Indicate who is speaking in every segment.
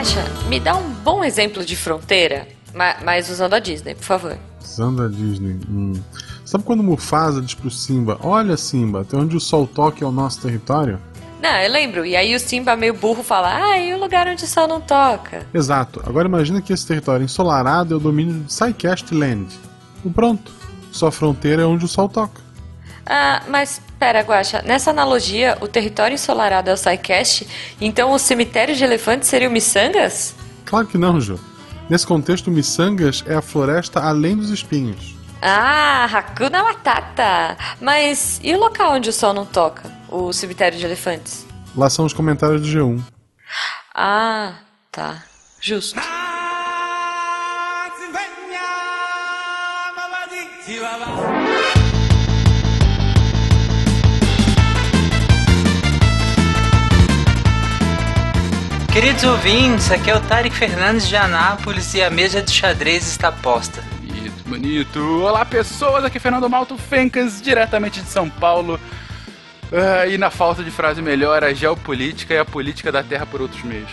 Speaker 1: Guaxa, me dá um bom exemplo de fronteira, mas usando a Disney, por favor.
Speaker 2: Usando a Disney. Hum. Sabe quando Mufasa diz pro Simba: Olha, Simba, até onde o sol toca é o nosso território?
Speaker 1: Não, eu lembro. E aí o Simba, meio burro, fala: Ah, e o lugar onde o sol não toca?
Speaker 2: Exato. Agora imagina que esse território ensolarado é o domínio de Psycast Land. E pronto. Sua fronteira é onde o sol toca.
Speaker 1: Ah, mas pera, Guaxa, nessa analogia, o território ensolarado é o Psycast, então o cemitério de elefantes seria o Missangas?
Speaker 2: Claro que não, Ju. Nesse contexto, o Missangas é a floresta além dos espinhos.
Speaker 1: Ah, Hakuna Matata! Mas e o local onde o sol não toca? O cemitério de elefantes?
Speaker 2: Lá são os comentários do G1.
Speaker 1: Ah, tá. Justo.
Speaker 3: Queridos ouvintes, aqui é o Tarek Fernandes de Anápolis e a mesa de xadrez está posta.
Speaker 4: Bonito, bonito. Olá, pessoas, aqui é Fernando Malto Fencas, diretamente de São Paulo. Uh, e na falta de frase melhor, a geopolítica e a política da Terra por outros meios.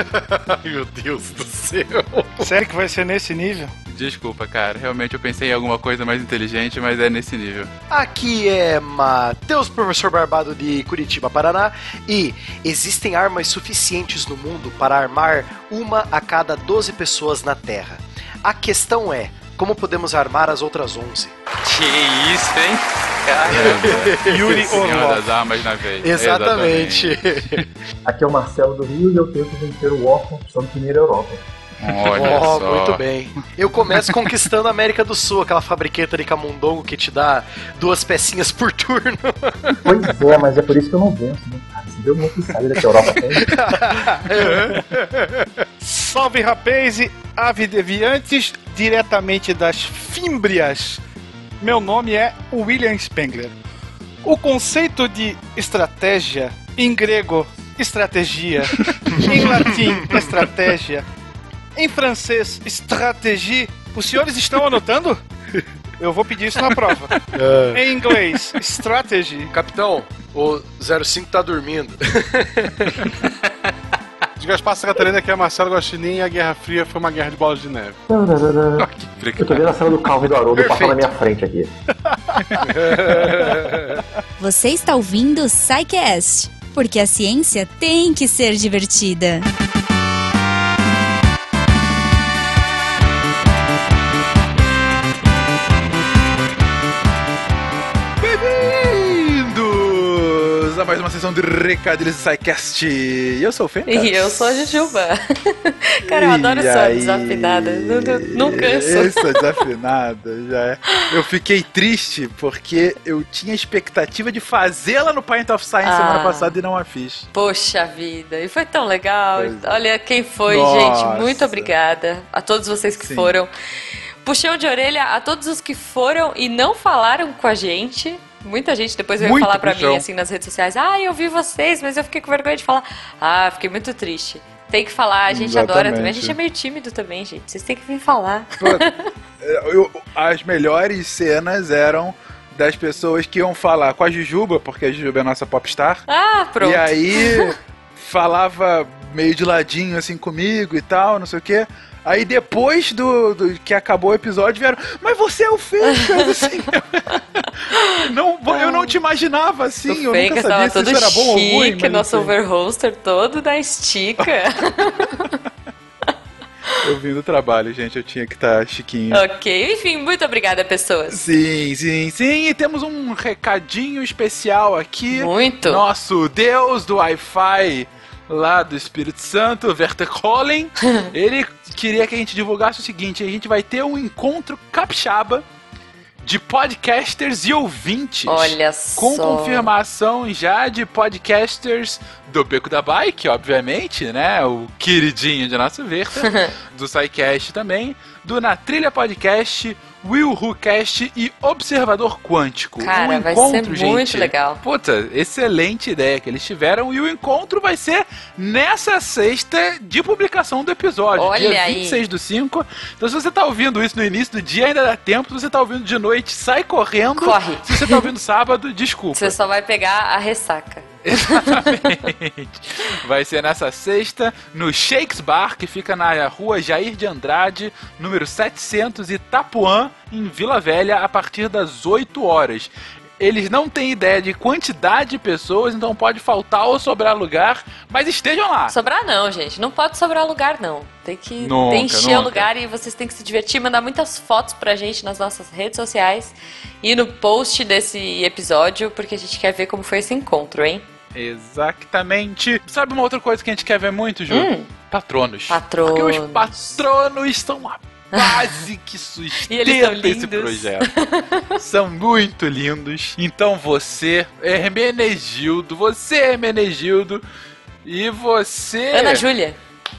Speaker 5: Meu Deus do céu.
Speaker 6: Sério que vai ser nesse nível?
Speaker 4: Desculpa, cara. Realmente eu pensei em alguma coisa mais inteligente, mas é nesse nível.
Speaker 5: Aqui é Matheus, professor Barbado de Curitiba, Paraná. E existem armas suficientes no mundo para armar uma a cada 12 pessoas na Terra. A questão é, como podemos armar as outras 11?
Speaker 3: Que isso, hein?
Speaker 4: Caramba. Yuri Orlov. das armas na vez.
Speaker 5: Exatamente.
Speaker 7: Exatamente. Aqui é o Marcelo do Rio e eu tento vencer o órfão só primeira Europa.
Speaker 5: Olha oh, só. Muito bem. Eu começo conquistando a América do Sul, aquela fabriqueta de camundongo que te dá duas pecinhas por turno.
Speaker 7: Pois é, mas é por isso que eu não venço, né? Você deu muito saída que a Europa tem.
Speaker 6: Salve rapaz e ave deviantes, diretamente das Fímbrias. Meu nome é William Spengler. O conceito de estratégia, em grego, estratégia, em latim, estratégia, em francês, stratégie. Os senhores estão anotando? Eu vou pedir isso na prova. É. Em inglês, strategy.
Speaker 5: Capitão, o 05 tá dormindo.
Speaker 2: De Gaspar Catarina, que é Marcelo Guaxinim e a Guerra Fria foi uma guerra de bolas de neve.
Speaker 7: Eu tô vendo a cena do Calvin do Haroldo passar na minha frente aqui.
Speaker 8: Você está ouvindo o Psycast, porque a ciência tem que ser divertida.
Speaker 4: A mais uma sessão de recadilhos do SciCast. E eu sou o Fê.
Speaker 1: E eu sou a Jujuba. Cara, eu adoro só desafinada. Não, não, não canso.
Speaker 4: Essa desafinada, já é. Eu fiquei triste porque eu tinha expectativa de fazê-la no Pint of Science ah, semana passada e não a fiz.
Speaker 1: Poxa vida, e foi tão legal. Pois é. Olha quem foi, Nossa. gente. Muito obrigada a todos vocês que Sim. foram. Puxão de orelha a todos os que foram e não falaram com a gente. Muita gente depois veio muito falar pra mim, assim, nas redes sociais, ah, eu vi vocês, mas eu fiquei com vergonha de falar. Ah, fiquei muito triste. Tem que falar, a gente Exatamente. adora também. A gente é meio tímido também, gente. Vocês têm que vir falar.
Speaker 4: Eu, as melhores cenas eram das pessoas que iam falar com a Jujuba, porque a Jujuba é a nossa popstar.
Speaker 1: Ah, pronto.
Speaker 4: E aí falava meio de ladinho assim comigo e tal, não sei o quê. Aí depois do, do, que acabou o episódio vieram, mas você é o Fencas, assim. não, eu não te imaginava assim, o eu Fencas nunca sabia se isso era bom ou ruim.
Speaker 1: Mas nosso overhoster todo da estica.
Speaker 4: Eu vim do trabalho, gente, eu tinha que estar tá chiquinho.
Speaker 1: Ok, enfim, muito obrigada, pessoas.
Speaker 4: Sim, sim, sim. E temos um recadinho especial aqui.
Speaker 1: Muito.
Speaker 4: Nosso Deus do Wi-Fi lá do Espírito Santo, Werther Hollen, ele queria que a gente divulgasse o seguinte: a gente vai ter um encontro capixaba de podcasters e ouvintes.
Speaker 1: Olha
Speaker 4: só. Com confirmação já de podcasters do Beco da Bike, obviamente, né? O queridinho de nosso Werther, do SciCast também, do Na Trilha Podcast, Will Who Cast e Observador Quântico.
Speaker 1: Cara,
Speaker 4: um
Speaker 1: vai
Speaker 4: encontro,
Speaker 1: ser muito legal.
Speaker 4: Puta, excelente ideia que eles tiveram. E o encontro vai ser nessa sexta de publicação do episódio,
Speaker 1: Olha
Speaker 4: dia
Speaker 1: aí.
Speaker 4: 26 do 5. Então, se você tá ouvindo isso no início do dia, ainda dá tempo. Se você tá ouvindo de noite, sai correndo.
Speaker 1: Corre.
Speaker 4: Se você tá ouvindo sábado, desculpa.
Speaker 1: Você só vai pegar a ressaca.
Speaker 4: Exatamente. Vai ser nessa sexta, no Shakes Bar, que fica na rua Jair de Andrade, número 700, Itapuã, em Vila Velha, a partir das 8 horas. Eles não têm ideia de quantidade de pessoas, então pode faltar ou sobrar lugar, mas estejam lá.
Speaker 1: Sobrar não, gente. Não pode sobrar lugar, não. Tem que
Speaker 4: Nunca,
Speaker 1: encher
Speaker 4: nunca.
Speaker 1: o lugar e vocês têm que se divertir, mandar muitas fotos pra gente nas nossas redes sociais e no post desse episódio, porque a gente quer ver como foi esse encontro, hein?
Speaker 4: Exatamente. Sabe uma outra coisa que a gente quer ver muito, Ju?
Speaker 1: Hum.
Speaker 4: Patronos.
Speaker 1: Patronos.
Speaker 4: Porque os patronos são a base que sustenta esse projeto. são muito lindos. Então você, Hermenegildo, você, Hermenegildo, e você...
Speaker 1: Ana Júlia.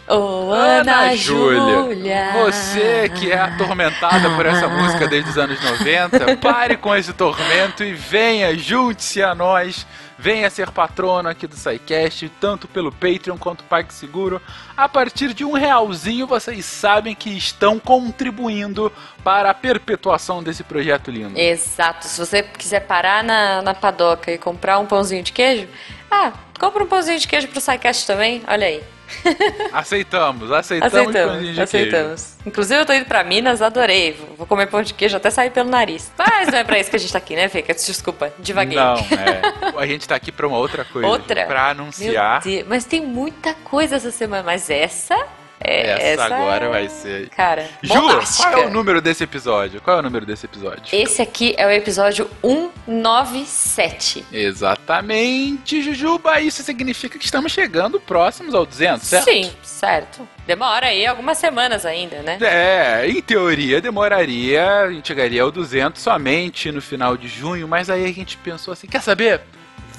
Speaker 1: Ô,
Speaker 4: Ana
Speaker 1: Ana
Speaker 4: Júlia,
Speaker 1: Júlia.
Speaker 4: você que é atormentada por essa música desde os anos 90, pare com esse tormento e venha, junte-se a nós, venha ser patrono aqui do SciCast, tanto pelo Patreon quanto PagSeguro. A partir de um realzinho, vocês sabem que estão contribuindo para a perpetuação desse projeto lindo.
Speaker 1: Exato. Se você quiser parar na, na padoca e comprar um pãozinho de queijo, ah, compra um pãozinho de queijo pro SciCast também, olha aí.
Speaker 4: Aceitamos, aceitamos.
Speaker 1: Aceitamos, aceitamos. Inclusive, eu tô indo pra Minas, adorei. Vou- comer pão de queijo até sair pelo nariz. Mas não é pra isso que a gente tá aqui, né, Fica? Desculpa, devaguei.
Speaker 4: Não, é. A gente tá aqui pra uma outra coisa.
Speaker 1: Outra?
Speaker 4: Pra anunciar.
Speaker 1: Mas tem muita coisa essa semana. Mas essa é.
Speaker 4: Essa, agora
Speaker 1: é-
Speaker 4: vai ser.
Speaker 1: Cara,
Speaker 4: Ju,
Speaker 1: bombástica.
Speaker 4: qual é o número desse episódio? Qual é o número desse episódio?
Speaker 1: Esse aqui é o episódio 197.
Speaker 4: Exatamente, Jujuba. Isso significa que estamos chegando próximos ao 200, certo?
Speaker 1: Sim, certo. Demora aí algumas semanas ainda, né?
Speaker 4: É, em teoria demoraria, a gente chegaria ao 200 somente no final de junho, mas aí a gente pensou assim, quer saber?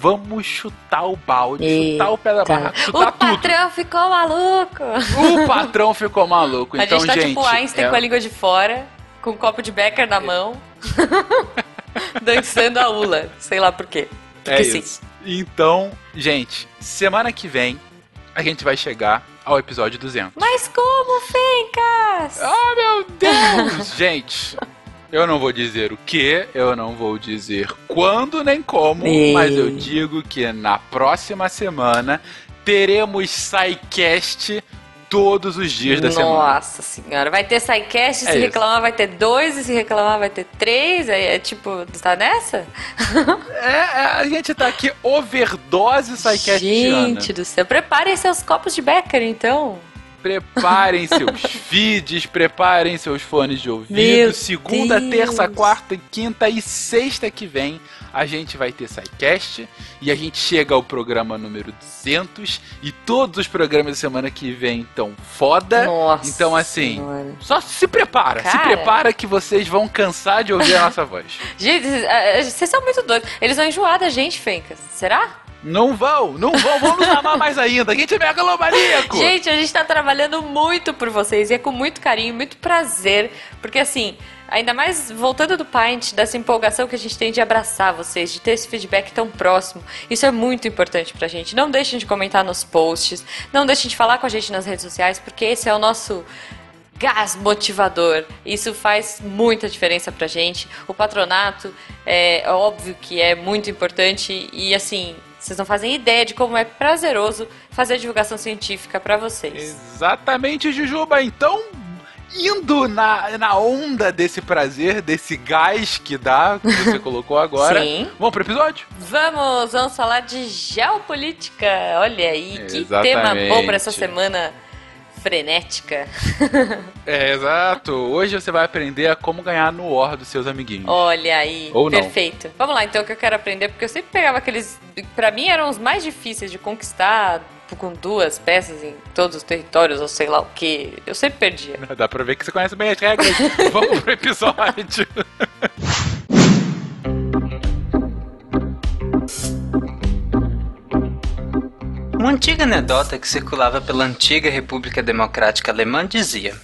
Speaker 4: Vamos chutar o balde, chutar o pé da barra,
Speaker 1: O
Speaker 4: tudo.
Speaker 1: patrão ficou maluco.
Speaker 4: O patrão ficou maluco,
Speaker 1: a
Speaker 4: então,
Speaker 1: gente tá
Speaker 4: gente...
Speaker 1: tipo Einstein
Speaker 4: é-
Speaker 1: com a língua de fora, com um copo de Becker na mão, dançando a ula. Sei lá por quê. Porque
Speaker 4: É
Speaker 1: sim.
Speaker 4: isso. Então, gente, semana que vem a gente vai chegar ao episódio 200.
Speaker 1: Mas como, Fencas?
Speaker 4: Oh, meu Deus! gente, eu não vou dizer o que, eu não vou dizer quando nem como, mas eu digo que na próxima semana teremos SciCast todos os dias da semana.
Speaker 1: Nossa senhora, vai ter SciCast,
Speaker 4: É
Speaker 1: se
Speaker 4: isso.
Speaker 1: reclamar vai ter dois, e se reclamar vai ter três, aí é tipo, tá nessa?
Speaker 4: É, é, a gente tá aqui overdose SciCastiana.
Speaker 1: Gente do céu, preparem seus copos de Becker então.
Speaker 4: Preparem seus feeds, preparem seus fones de ouvido.
Speaker 1: Meu
Speaker 4: Segunda,
Speaker 1: Deus.
Speaker 4: terça, quarta, quinta e sexta que vem a gente vai ter SciCast e a gente chega ao programa número 200 e todos os programas da semana que vem estão foda.
Speaker 1: Nossa
Speaker 4: então assim,
Speaker 1: Senhora.
Speaker 4: só se prepara, se
Speaker 1: Cara.
Speaker 4: prepara que vocês vão cansar de ouvir a nossa voz.
Speaker 1: Gente, vocês são muito doidos. Eles vão enjoar da gente, Fencas. Será?
Speaker 4: Não vão, não vão, vão nos amar mais ainda. A gente é megalomaníaco.
Speaker 1: Gente, a gente tá trabalhando muito por vocês e é com muito carinho, muito prazer, porque assim, ainda mais voltando do Paint, dessa empolgação que a gente tem de abraçar vocês, de ter esse feedback tão próximo, isso é muito importante pra gente. Não deixem de comentar nos posts, não deixem de falar com a gente nas redes sociais, porque esse é o nosso gás motivador. Isso faz muita diferença pra gente. O patronato é óbvio que é muito importante e assim, vocês não fazem ideia de como é prazeroso fazer divulgação científica pra vocês.
Speaker 4: Exatamente, Jujuba. Então, indo na, na onda desse prazer, desse gás que dá, que você colocou agora,
Speaker 1: Sim.
Speaker 4: vamos pro episódio?
Speaker 1: Vamos, vamos falar de geopolítica. Olha aí, que
Speaker 4: Exatamente.
Speaker 1: tema bom pra essa semana frenética.
Speaker 4: É, exato. Hoje você vai aprender a como ganhar no War dos seus amiguinhos.
Speaker 1: Olha aí,
Speaker 4: Ou não.
Speaker 1: perfeito. Vamos lá, então, que eu quero aprender, porque eu sempre pegava aqueles. Pra mim eram os mais difíceis de conquistar com duas peças em todos os territórios, ou sei lá o que. Eu sempre perdia.
Speaker 4: Dá pra ver que você conhece bem as regras. vamos pro episódio.
Speaker 3: Uma antiga anedota que circulava pela antiga República Democrática Alemã dizia: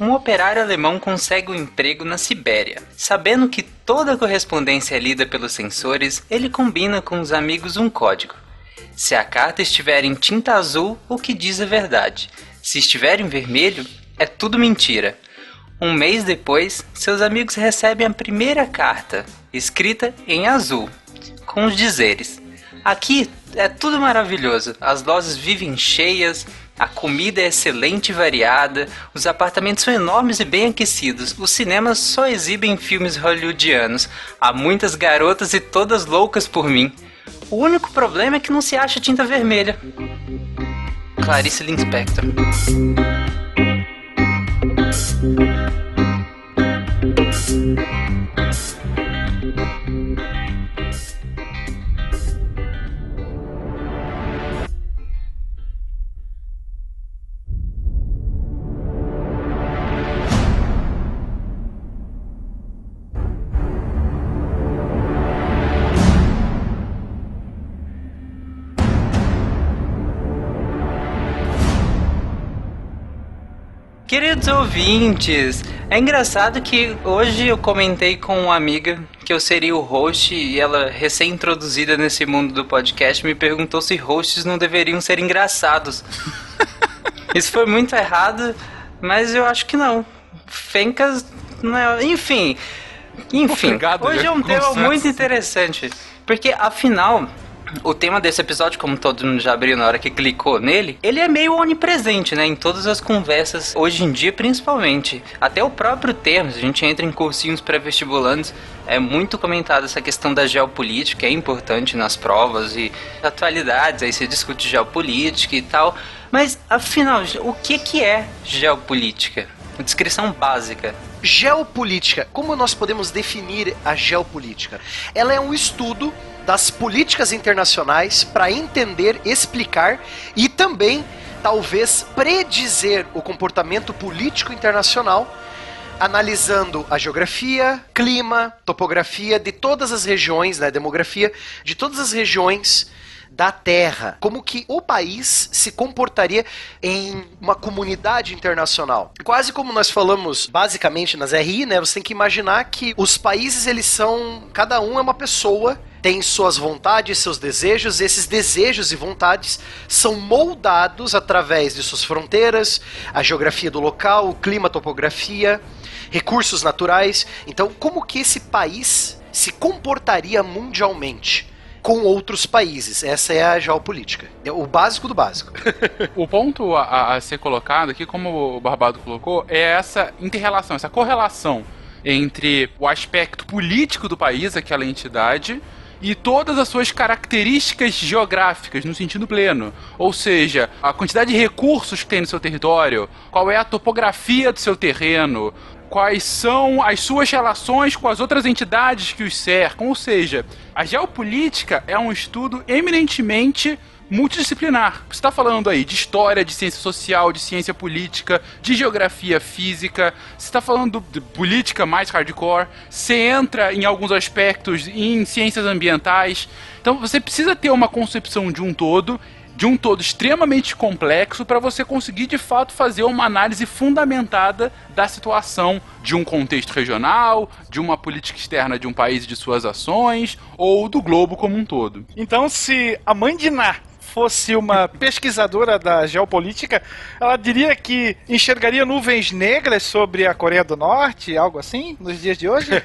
Speaker 3: Um operário alemão consegue um emprego na Sibéria. Sabendo que toda a correspondência é lida pelos sensores, ele combina com os amigos um código. Se a carta estiver em tinta azul, o que diz é verdade. Se estiver em vermelho, é tudo mentira. Um mês depois, seus amigos recebem a primeira carta, escrita em azul, com os dizeres: Aqui é tudo maravilhoso. As lojas vivem cheias, a comida é excelente e variada, os apartamentos são enormes e bem aquecidos, os cinemas só exibem filmes hollywoodianos, há muitas garotas e todas loucas por mim. O único problema é que não se acha tinta vermelha. Clarice Linspector. Queridos ouvintes, é engraçado que hoje eu comentei com uma amiga que eu seria o host e ela, recém-introduzida nesse mundo do podcast, me perguntou se hosts não deveriam ser engraçados. Isso foi muito errado, mas eu acho que não. Fencas não é. Enfim. Enfim, Obrigado, hoje é um tema muito interessante. Porque afinal, o tema desse episódio, como todo mundo já abriu na hora que clicou nele, ele é meio onipresente, né? Em todas as conversas, hoje em dia principalmente. Até o próprio termo, a gente entra em cursinhos pré-vestibulantes, é muito comentado essa questão da geopolítica, é importante nas provas e atualidades, aí se discute geopolítica e tal. Mas, afinal, o que, que é geopolítica? Descrição básica.
Speaker 5: Geopolítica. Como nós podemos definir a geopolítica? Ela é um estudo das políticas internacionais para entender, explicar e também talvez predizer o comportamento político internacional analisando a geografia, clima, topografia de todas as regiões, né, demografia de todas as regiões da Terra, como que o país se comportaria em uma comunidade internacional. Quase como nós falamos basicamente nas RI, né? Você tem que imaginar que os países eles são, cada um é uma pessoa tem suas vontades, seus desejos, e esses desejos e vontades são moldados através de suas fronteiras, a geografia do local, o clima, a topografia, recursos naturais. Então, como que esse país se comportaria mundialmente? com outros países. Essa é a geopolítica. É o básico do básico.
Speaker 4: o ponto a, a, ser colocado aqui, como o Barbado colocou, é essa interrelação, essa correlação entre o aspecto político do país, aquela entidade, e todas as suas características geográficas no sentido pleno. Ou seja, a quantidade de recursos que tem no seu território, qual é a topografia do seu terreno, quais são as suas relações com as outras entidades que os cercam. Ou seja, a geopolítica é um estudo eminentemente multidisciplinar. Você está falando aí de história, de ciência social, de ciência política, de geografia física, você está falando de política mais hardcore, você entra em alguns aspectos em ciências ambientais. Então você precisa ter uma concepção de um todo de um todo extremamente complexo para você conseguir de fato fazer uma análise fundamentada da situação de um contexto regional, de uma política externa de um país e de suas ações, ou do globo como um todo.
Speaker 6: Então, se a mãe de Ná fosse uma pesquisadora da geopolítica, ela diria que enxergaria nuvens negras sobre a Coreia do Norte, algo assim, nos dias de hoje?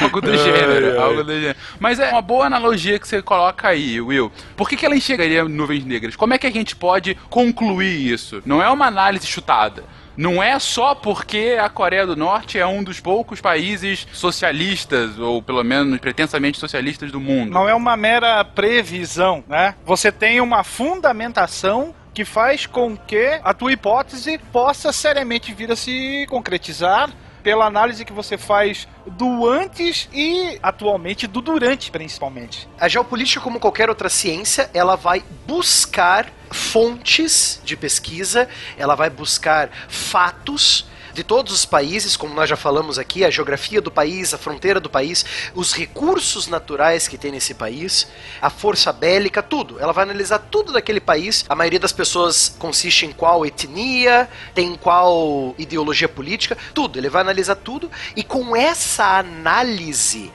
Speaker 4: algo do gênero, algo do gênero. Mas é uma boa analogia que você coloca aí, Will. Por que, que ela enxergaria nuvens negras? Como é que a gente pode concluir isso? Não é uma análise chutada. Não é só porque a Coreia do Norte é um dos poucos países socialistas, ou pelo menos pretensamente socialistas do mundo.
Speaker 6: Não é uma mera previsão, né? Você tem uma fundamentação que faz com que a tua hipótese possa seriamente vir a se concretizar pela análise que você faz do antes e atualmente do durante, principalmente.
Speaker 5: A geopolítica, como qualquer outra ciência, ela vai buscar fontes de pesquisa, ela vai buscar fatos de todos os países, como nós já falamos aqui, a geografia do país, a fronteira do país, os recursos naturais que tem nesse país, a força bélica, tudo. Ela vai analisar tudo daquele país. A maioria das pessoas consiste em qual etnia, tem qual ideologia política, tudo. Ele vai analisar tudo e com essa análise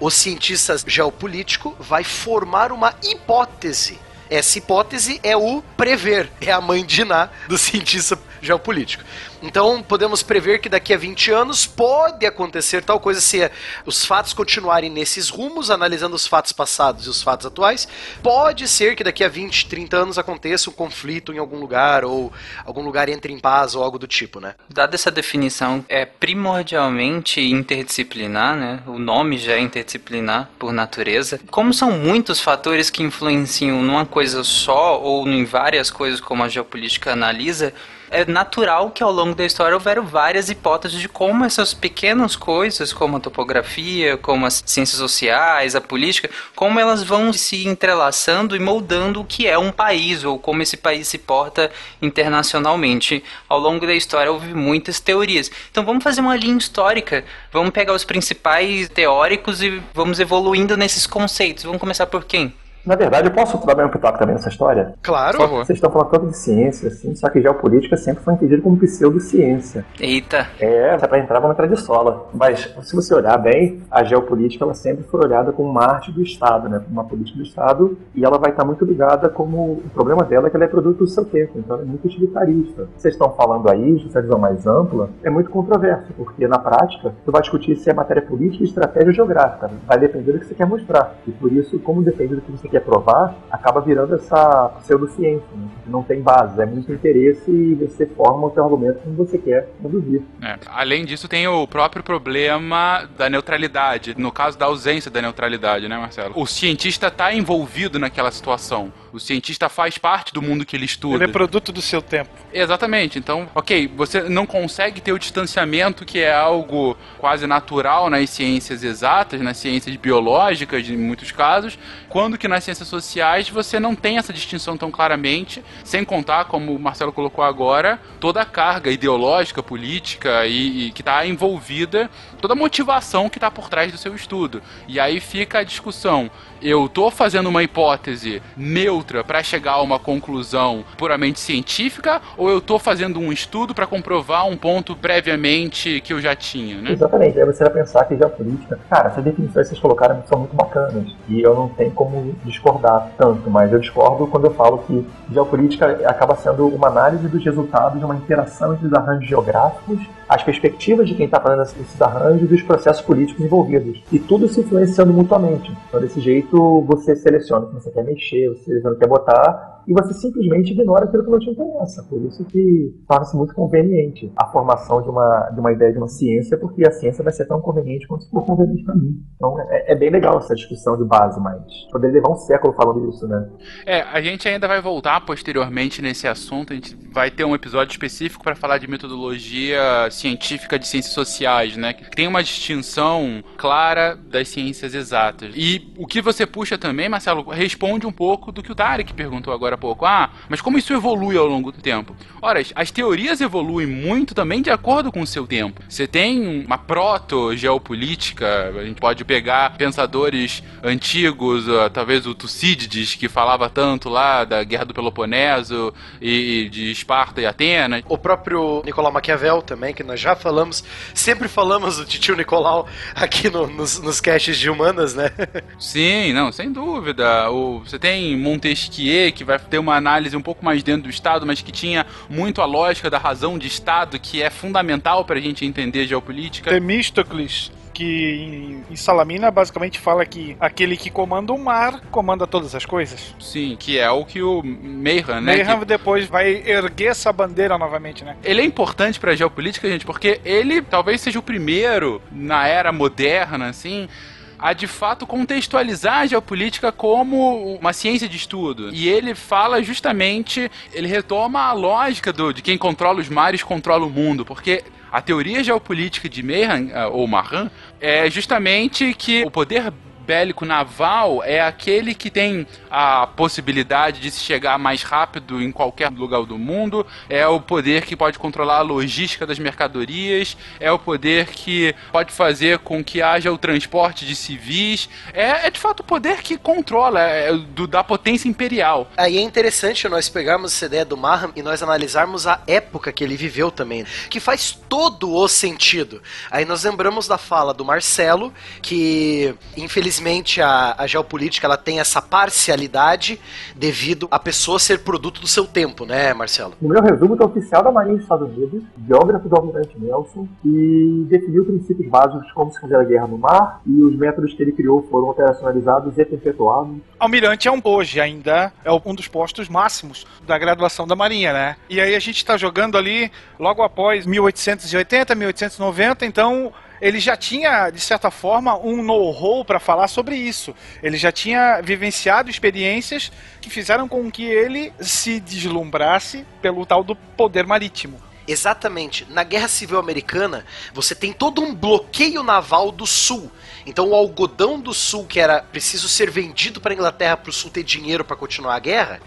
Speaker 5: o cientista geopolítico vai formar uma hipótese essa hipótese é o prever, é a mãe de Ná do cientista geopolítico. Então, podemos prever que daqui a 20 anos pode acontecer tal coisa se os fatos continuarem nesses rumos, analisando os fatos passados e os fatos atuais. Pode ser que daqui a 20, 30 anos aconteça um conflito em algum lugar ou algum lugar entre em paz ou algo do tipo, né?
Speaker 3: Dada essa definição, é primordialmente interdisciplinar, né? O nome já é interdisciplinar por natureza. Como são muitos fatores que influenciam numa coisa só ou em várias coisas como a geopolítica analisa, é natural que ao longo da história houveram várias hipóteses de como essas pequenas coisas, como a topografia, como as ciências sociais, a política, como elas vão se entrelaçando e moldando o que é um país ou como esse país se porta internacionalmente. Ao longo da história houve muitas teorias. Então vamos fazer uma linha histórica, vamos pegar os principais teóricos e vamos evoluindo nesses conceitos. Vamos começar por quem?
Speaker 7: Na verdade, eu posso dar meu pitaco também nessa história?
Speaker 5: Claro.
Speaker 7: Por favor. Vocês estão falando tanto de ciência, assim, só que geopolítica sempre foi entendido como pseudociência.
Speaker 3: Eita.
Speaker 7: É, é pra entrar, vamos entrar de sola. Mas, se você olhar bem, a geopolítica, ela sempre foi olhada como uma arte do Estado, né? Uma política do Estado, e ela vai estar muito ligada como... O problema dela é que ela é produto do seu tempo, então ela é muito utilitarista. Vocês estão falando aí, de essa visão mais ampla, é muito controverso, porque na prática, você vai discutir se é matéria política e estratégia geográfica. Vai depender do que você quer mostrar. E por isso, como depende do que você quer provar, acaba virando essa pseudociência, né? não tem base, é muito interesse e você forma o seu argumento como você quer conduzir.
Speaker 4: É. Além disso, tem o próprio problema da neutralidade, no caso da ausência da neutralidade, né, Marcelo? O cientista está envolvido naquela situação. O cientista faz parte do mundo que ele estuda.
Speaker 6: Ele é produto do seu tempo.
Speaker 4: Exatamente. Então, ok, você não consegue ter o distanciamento que é algo quase natural nas ciências exatas, nas ciências biológicas, em muitos casos, quando que nas ciências sociais você não tem essa distinção tão claramente, sem contar, como o Marcelo colocou agora, toda a carga ideológica, política e, e que está envolvida, toda a motivação que está por trás do seu estudo. E aí fica a discussão eu tô fazendo uma hipótese neutra para chegar a uma conclusão puramente científica ou eu tô fazendo um estudo para comprovar um ponto previamente que eu já tinha, né?
Speaker 7: Exatamente. Aí você vai pensar que geopolítica, cara, essas definições que vocês colocaram são muito bacanas e eu não tenho como discordar tanto, mas eu discordo quando eu falo que geopolítica acaba sendo uma análise dos resultados de uma interação entre os arranjos geográficos as perspectivas de quem está fazendo esses arranjos e os processos políticos envolvidos. E tudo se influenciando mutuamente. Então, desse jeito, você seleciona o que você quer mexer, você seleciona o que quer botar, e você simplesmente ignora aquilo que não te interessa. Por isso que torna-se muito conveniente a formação de uma, de uma ideia de uma ciência, porque a ciência vai ser tão conveniente quanto for conveniente para mim. Então é, é, bem legal essa discussão de base, mas poderia levar um século falando isso, né?
Speaker 4: É, a gente ainda vai voltar posteriormente nesse assunto, a gente vai ter um episódio específico para falar de metodologia científica de ciências sociais, né? Que tem uma distinção clara das ciências exatas. E o que você puxa também, Marcelo, responde um pouco do que o Tarek perguntou agora agora há pouco. Ah, mas como isso evolui ao longo do tempo? Ora, as teorias evoluem muito também de acordo com o seu tempo. Você tem uma proto-geopolítica, a gente pode pegar pensadores antigos, talvez o Tucídides, que falava tanto lá da Guerra do Peloponeso e, e de Esparta e Atenas.
Speaker 5: O próprio Nicolau Maquiavel também, que nós já falamos, sempre falamos do tio Nicolau aqui no, nos, nos caches de humanas, né?
Speaker 4: Sim, não, sem dúvida. O, você tem Montesquieu, que vai ter uma análise um pouco mais dentro do Estado, mas que tinha muito a lógica da razão de Estado, que é fundamental para a gente entender geopolítica.
Speaker 6: Temístocles que em Salamina basicamente fala que aquele que comanda o mar comanda todas as coisas.
Speaker 4: Sim, que é o que o Mayhem, né?
Speaker 6: Mayhem
Speaker 4: que...
Speaker 6: depois vai erguer essa bandeira novamente, né?
Speaker 4: Ele é importante para geopolítica, gente, porque ele talvez seja o primeiro na era moderna, assim, a de fato contextualizar a geopolítica como uma ciência de estudo. E ele fala justamente, ele retoma a lógica do, de quem controla os mares controla o mundo, porque a teoria geopolítica de Mehan, eh, ou Mahan, é justamente que o poder bélico naval é aquele que tem a possibilidade de se chegar mais rápido em qualquer lugar do mundo, é o poder que pode controlar a logística das mercadorias, é o poder que pode fazer com que haja o transporte de civis, é, é de fato o poder que controla, é, do, da potência imperial.
Speaker 5: Aí é interessante nós pegarmos essa ideia do Maham e nós analisarmos a época que ele viveu também, que faz todo o sentido. Aí nós lembramos da fala do Marcelo, que infelizmente Infelizmente, a, a geopolítica ela tem essa parcialidade devido a pessoa ser produto do seu tempo, né, Marcelo?
Speaker 7: O meu resumo é oficial da Marinha dos Estados Unidos, biógrafo do Almirante Nelson, e definiu princípios básicos de como se fazer a guerra no mar, e os métodos que ele criou foram operacionalizados e perpetuados.
Speaker 6: Almirante é um hoje ainda é um dos postos máximos da graduação da Marinha, né? E aí a gente está jogando ali logo após 1880, 1890, então ele já tinha, de certa forma, um know-how para falar sobre isso. Ele já tinha vivenciado experiências que fizeram com que ele se deslumbrasse pelo tal do poder marítimo.
Speaker 5: Exatamente. Na Guerra Civil Americana, você tem todo um bloqueio naval do Sul. Então, o algodão do Sul, que era preciso ser vendido para a Inglaterra para o Sul ter dinheiro para continuar a guerra,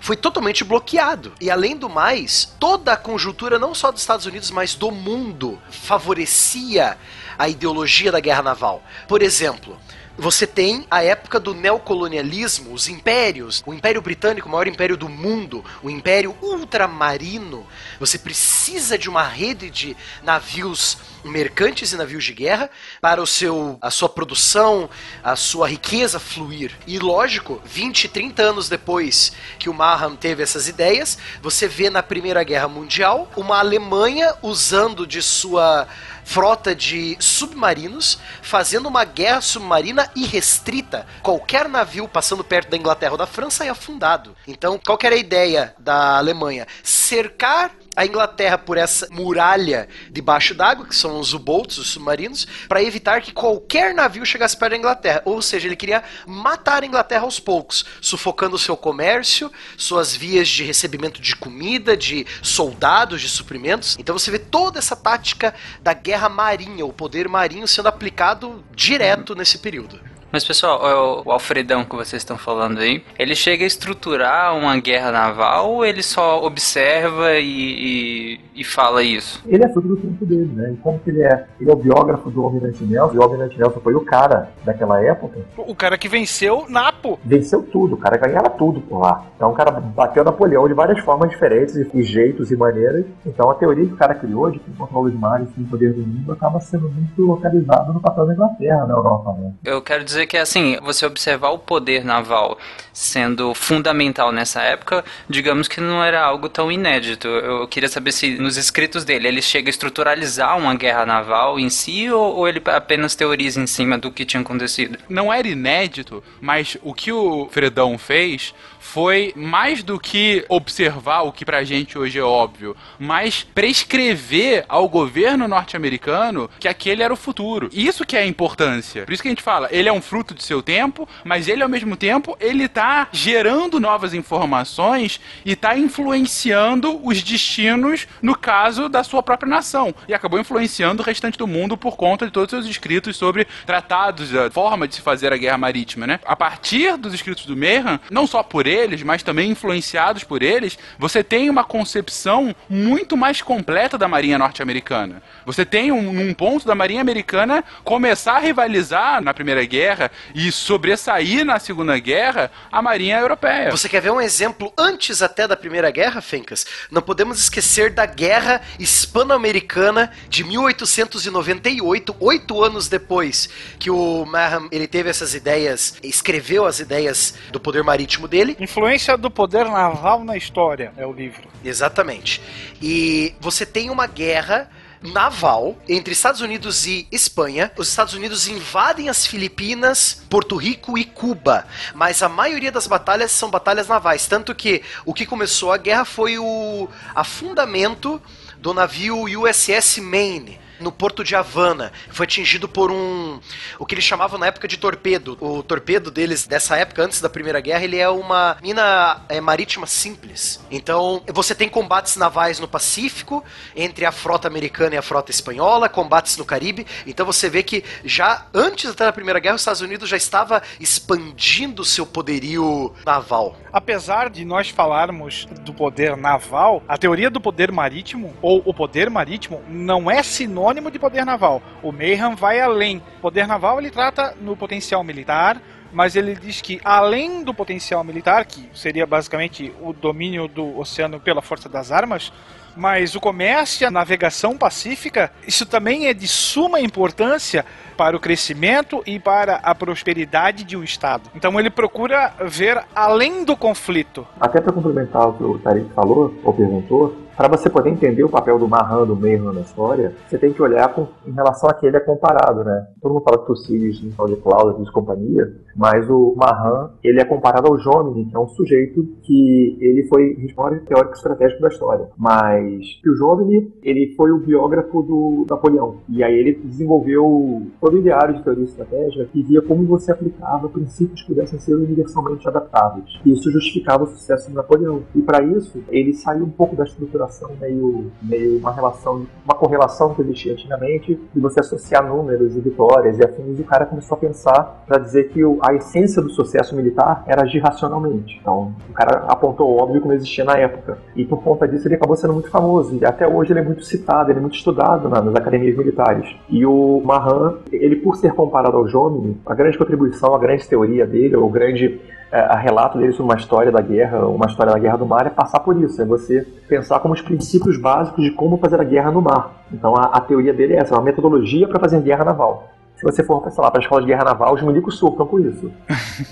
Speaker 5: foi totalmente bloqueado. E além do mais, toda a conjuntura, não só dos Estados Unidos, mas do mundo, favorecia a ideologia da guerra naval. Por exemplo, você tem a época do neocolonialismo, os impérios, o Império Britânico, o maior império do mundo, o Império Ultramarino. Você precisa de uma rede de navios mercantes e navios de guerra para o seu a sua produção, a sua riqueza fluir. E lógico, 20, 30 anos depois que o Maham teve essas ideias, você vê na Primeira Guerra Mundial uma Alemanha usando de sua frota de submarinos fazendo uma guerra submarina irrestrita. Qualquer navio passando perto da Inglaterra ou da França é afundado. Então, qual era a ideia da Alemanha? Cercar a Inglaterra por essa muralha debaixo d'água, que são os U-boats, os submarinos, para evitar que qualquer navio chegasse perto da Inglaterra. Ou seja, ele queria matar a Inglaterra aos poucos, sufocando o seu comércio, suas vias de recebimento de comida, de soldados, de suprimentos. Então você vê toda essa tática da guerra marinha, o poder marinho sendo aplicado direto nesse período.
Speaker 3: Mas, pessoal, o Alfredão que vocês estão falando aí, ele chega a estruturar uma guerra naval ou ele só observa e, e, e fala isso?
Speaker 7: Ele é fruto do tempo dele, né? E como que ele é? Ele é o biógrafo do Almirante Nelson, e o Almirante Nelson foi o cara daquela época.
Speaker 6: O cara que venceu Napo.
Speaker 7: Venceu tudo, o cara ganhava tudo por lá. Então o cara bateu Napoleão de várias formas diferentes, e jeitos e maneiras. Então a teoria que o cara criou de que controla os mares e o poder do mundo acaba sendo muito localizado no papel da Inglaterra na Europa, né?
Speaker 3: Eu quero dizer dizer que, assim, você observar o poder naval sendo fundamental nessa época, digamos que não era algo tão inédito. Eu queria saber se nos escritos dele ele chega a estruturalizar uma guerra naval em si ou, ou ele apenas teoriza em cima do que tinha acontecido?
Speaker 6: Não era inédito, mas o que o Fredão fez foi mais do que observar o que pra gente hoje é óbvio, mas prescrever ao governo norte-americano que aquele era o futuro. Isso que é a importância. Por isso que a gente fala, ele é um fruto de seu tempo, mas ele ao mesmo tempo, ele tá gerando novas informações e tá influenciando os destinos, no caso da sua própria nação. E acabou influenciando o restante do mundo por conta de todos os seus escritos sobre tratados, a forma de se fazer a guerra marítima, né? A partir dos escritos do Mehan, não só por eles, mas também influenciados por eles, você tem uma concepção muito mais completa da Marinha norte-americana. Você tem um, um ponto da Marinha americana começar a rivalizar na Primeira Guerra e sobressair na Segunda Guerra a Marinha Europeia.
Speaker 5: Você quer ver um exemplo antes até da Primeira Guerra, Fencas? Não podemos esquecer da Guerra Hispano-Americana de 1898, oito anos depois que o Maham ele teve essas ideias, escreveu as ideias do poder marítimo dele.
Speaker 6: Influência do poder naval na história é o livro.
Speaker 5: Exatamente. E você tem uma guerra naval entre Estados Unidos e Espanha. Os Estados Unidos invadem as Filipinas, Porto Rico e Cuba, mas a maioria das batalhas são batalhas navais, tanto que o que começou a guerra foi o afundamento do navio USS Maine no porto de Havana. Foi atingido por um. o que eles chamavam na época de torpedo. O torpedo deles, dessa época, antes da Primeira Guerra, ele é uma mina é, marítima simples. Então, você tem combates navais no Pacífico, entre a frota americana e a frota espanhola, combates no Caribe. Então, você vê que já antes da Primeira Guerra, os Estados Unidos já estava expandindo seu poderio naval.
Speaker 6: Apesar de nós falarmos do poder naval, a teoria do poder marítimo, ou o poder marítimo, não é sinônimo sinônimo de poder naval. O Mayhem vai além. Poder naval ele trata no potencial militar, mas ele diz que além do potencial militar, que seria basicamente o domínio do oceano pela força das armas,
Speaker 4: mas o comércio e a navegação pacífica, isso também é de suma importância para o crescimento e para a prosperidade de um Estado. Então ele procura ver além do conflito.
Speaker 7: Até para complementar o que o Tarek falou, ou perguntou, para você poder entender o papel do Mahan, do Mayhan na história, você tem que olhar com, em relação a que ele é comparado, né? Todo mundo fala que o Sirius em de Cloud de companhia, mas o Mahan, ele é comparado ao Jomini, que é um sujeito que ele foi responsável teórico estratégico da história. Mas que o Jomini, ele foi o biógrafo do Napoleão. E aí ele desenvolveu todo o diário de teoria estratégica que via como você aplicava princípios que pudessem ser universalmente adaptáveis. E isso justificava o sucesso do Napoleão. E para isso, ele saiu um pouco da estrutura meio, meio uma relação, uma correlação que existia antigamente, de você associar números e vitórias e afins, e o cara começou a pensar para dizer que a essência do sucesso militar era agir racionalmente. Então, o cara apontou o óbvio que não existia na época. E por conta disso ele acabou sendo muito famoso. E até hoje ele é muito citado, ele é muito estudado nas academias militares. E o Mahan, ele por ser comparado ao Jomini, a grande contribuição, a grande teoria dele, o grande é, relato dele sobre uma história da guerra, uma história da guerra do mar, é passar por isso, é você pensar como os princípios básicos de como fazer a guerra no mar. Então a, a teoria dele é essa, é uma metodologia para fazer guerra naval. Se você for, para a escola de guerra naval, os milicos surtam com isso.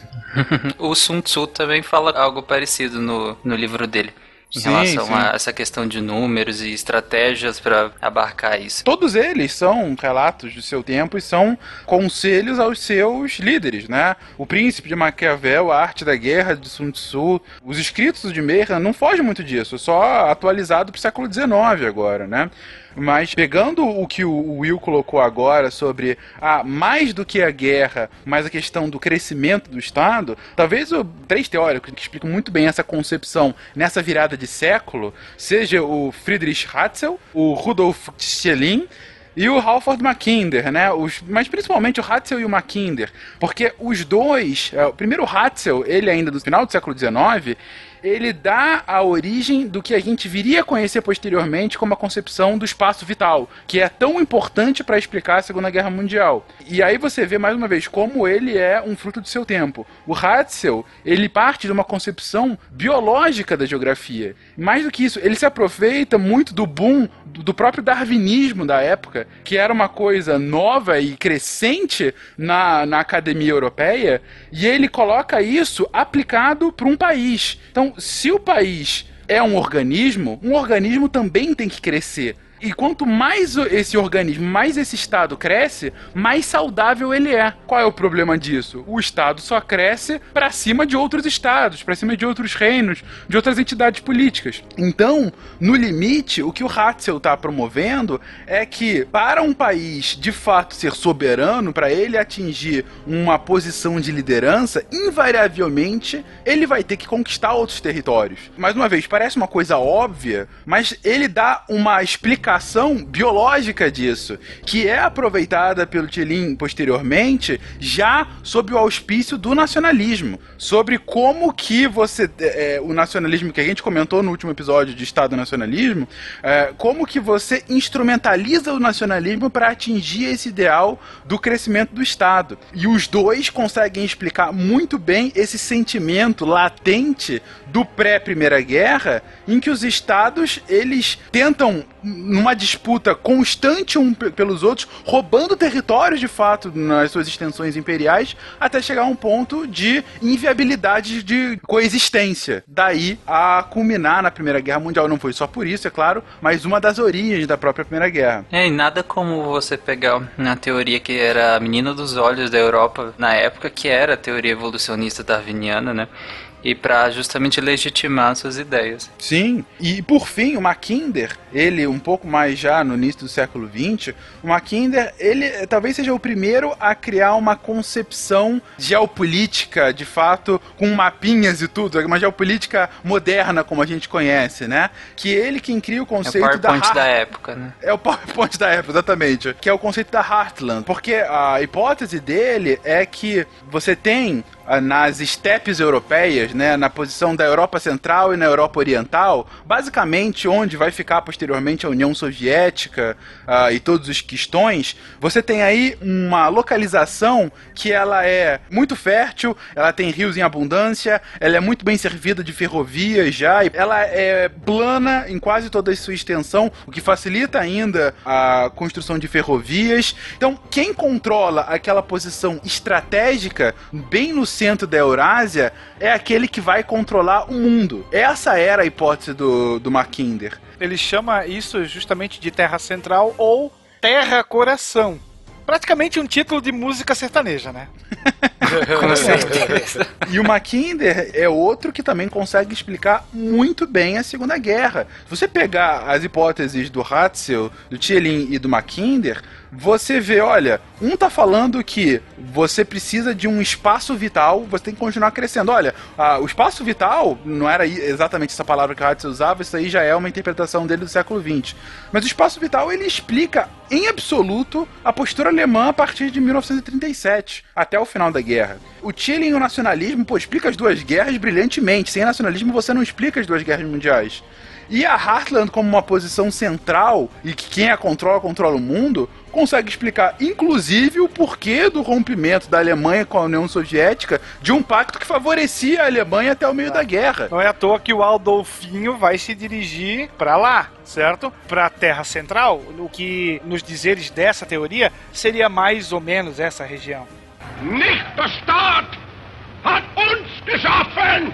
Speaker 3: o Sun Tzu também fala algo parecido no, no livro dele em sim, relação sim. a essa questão de números e estratégias para abarcar isso.
Speaker 4: Todos eles são relatos do seu tempo e são conselhos aos seus líderes, né? O Príncipe de Maquiavel, a Arte da Guerra de Sun Tzu, os escritos de Meira não fogem muito disso, só atualizado para o século XIX agora, né? Mas pegando o que o Will colocou agora sobre a mais do que a guerra, mas a questão do crescimento do Estado, talvez o três teóricos que explicam muito bem essa concepção nessa virada de século seja o Friedrich Hatzel, o Rudolf Schelling e o Halford Mackinder, né? Os, mas principalmente o Hatzel e o Mackinder, porque os dois, é, o primeiro Hatzel, ele ainda do final do século XIX, ele dá a origem do que a gente viria a conhecer posteriormente como a concepção do espaço vital, que é tão importante para explicar a Segunda Guerra Mundial. E aí você vê mais uma vez como ele é um fruto do seu tempo. O Hatzel, ele parte de uma concepção biológica da geografia. Mais do que isso, ele se aproveita muito do boom do próprio darwinismo da época, que era uma coisa nova e crescente na, na academia europeia, e ele coloca isso aplicado para um país. Então, se o país é um organismo, um organismo também tem que crescer. E quanto mais esse organismo, mais esse estado cresce, mais saudável ele é. Qual é o problema disso? O estado só cresce para cima de outros estados, para cima de outros reinos, de outras entidades políticas. Então, no limite, o que o Hatzel está promovendo é que para um país de fato ser soberano, para ele atingir uma posição de liderança, invariavelmente ele vai ter que conquistar outros territórios. Mais uma vez, parece uma coisa óbvia, mas ele dá uma explicação explicação biológica disso, que é aproveitada pelo Tchilin posteriormente, já sob o auspício do nacionalismo, sobre como que você, é, o nacionalismo que a gente comentou no último episódio de Estado Nacionalismo, é, como que você instrumentaliza o nacionalismo para atingir esse ideal do crescimento do Estado. E os dois conseguem explicar muito bem esse sentimento latente do pré-Primeira Guerra, em que os estados eles tentam numa disputa constante um pelos outros, roubando territórios de fato nas suas extensões imperiais, até chegar a um ponto de inviabilidade de coexistência. Daí a culminar na Primeira Guerra Mundial. Não foi só por isso, é claro, mas uma das origens da própria Primeira Guerra.
Speaker 3: É, e nada como você pegar na teoria que era a menina dos olhos da Europa na época, que era a teoria evolucionista darwiniana, né? E para justamente legitimar suas ideias.
Speaker 4: Sim, e por fim, o Mackinder, ele um pouco mais já no início do século XX, o Mackinder, ele talvez seja o primeiro a criar uma concepção geopolítica, de fato, com mapinhas e tudo, uma geopolítica moderna como a gente conhece, né? Que ele quem cria o conceito é o
Speaker 3: PowerPoint
Speaker 4: da,
Speaker 3: da época, né?
Speaker 4: É o PowerPoint da época, exatamente, que é o conceito da Heartland, porque a hipótese dele é que você tem nas estepes europeias né, na posição da Europa Central e na Europa Oriental, basicamente onde vai ficar posteriormente a União Soviética uh, e todos os quistões, você tem aí uma localização que ela é muito fértil, ela tem rios em abundância, ela é muito bem servida de ferrovias já, ela é plana em quase toda a sua extensão, o que facilita ainda a construção de ferrovias. Então, quem controla aquela posição estratégica bem no centro da Eurásia é aquele que vai controlar o mundo. Essa era a hipótese do, do Mackinder.
Speaker 6: Ele chama isso justamente de Terra Central ou Terra Coração. Praticamente um título de música sertaneja, né?
Speaker 4: Com certeza. E o Mackinder é outro que também consegue explicar muito bem a Segunda Guerra. Se você pegar as hipóteses do Hatzel, do Thielin e do Mackinder, você vê, olha, um tá falando que você precisa de um espaço vital, você tem que continuar crescendo. Olha, a, o espaço vital não era exatamente essa palavra que o Hatzel usava, isso aí já é uma interpretação dele do século XX. Mas o espaço vital ele explica em absoluto a postura alemã a partir de 1937, até o final da guerra. O Chile e o nacionalismo, pô, explica as duas guerras brilhantemente. Sem nacionalismo você não explica as duas guerras mundiais. E a Heartland, como uma posição central e que quem a controla, controla o mundo, consegue explicar, inclusive, o porquê do rompimento da Alemanha com a União Soviética de um pacto que favorecia a Alemanha até o meio ah, da guerra.
Speaker 6: Não é à toa que o Aldolfinho vai se dirigir para lá, certo? Para a Terra Central, o que, nos dizeres dessa teoria, seria mais ou menos essa região. Nicht der Staat hat uns geschaffen,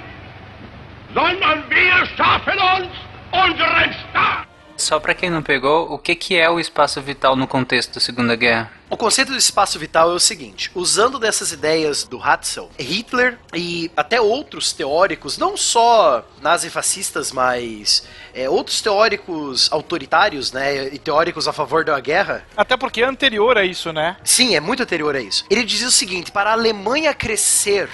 Speaker 3: sondern wir schaffen uns só para quem não pegou, o que, que é o espaço vital no contexto da Segunda Guerra?
Speaker 5: O conceito do espaço vital é o seguinte: usando dessas ideias do Hatzel, Hitler e até outros teóricos, não só nazifascistas, mas é, outros teóricos autoritários, né, e teóricos a favor da guerra.
Speaker 6: Até porque é anterior a isso, né?
Speaker 5: Sim, é muito anterior a isso. Ele dizia o seguinte: para a Alemanha crescer,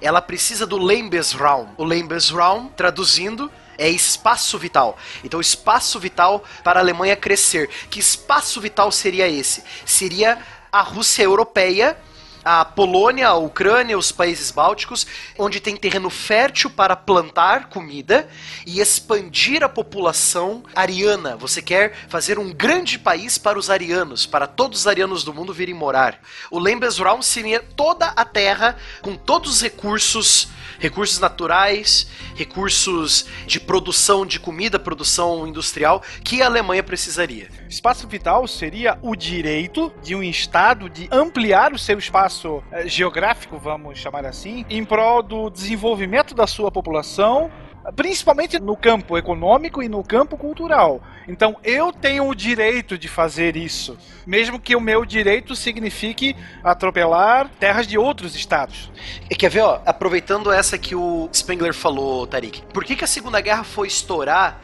Speaker 5: ela precisa do Lebensraum. O Lebensraum, traduzindo, é espaço vital. Então, espaço vital para a Alemanha crescer. Que espaço vital seria esse? Seria a Rússia europeia a Polônia, a Ucrânia, os países bálticos, onde tem terreno fértil para plantar comida e expandir a população ariana. Você quer fazer um grande país para os arianos, para todos os arianos do mundo virem morar. O Lembesraum seria toda a terra com todos os recursos recursos naturais, recursos de produção de comida, produção industrial que a Alemanha precisaria.
Speaker 6: Espaço vital seria o direito de um Estado de ampliar o seu espaço eh, geográfico, vamos chamar assim, em prol do desenvolvimento da sua população principalmente no campo econômico e no campo cultural. Então eu tenho o direito de fazer isso, mesmo que o meu direito signifique atropelar terras de outros estados.
Speaker 5: E quer ver, ó, aproveitando essa que o Spengler falou, Tarik, por que, que a Segunda Guerra foi estourar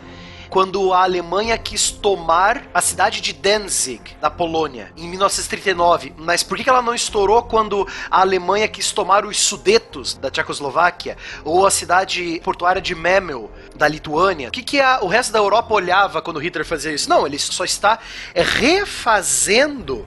Speaker 5: quando a Alemanha quis tomar a cidade de Danzig, na Polônia, em 1939. Mas por que ela não estourou quando a Alemanha quis tomar os Sudetos, da Tchecoslováquia, ou a cidade portuária de Memel, da Lituânia? O que, que a, o resto da Europa olhava quando Hitler fazia isso? Não, ele só está refazendo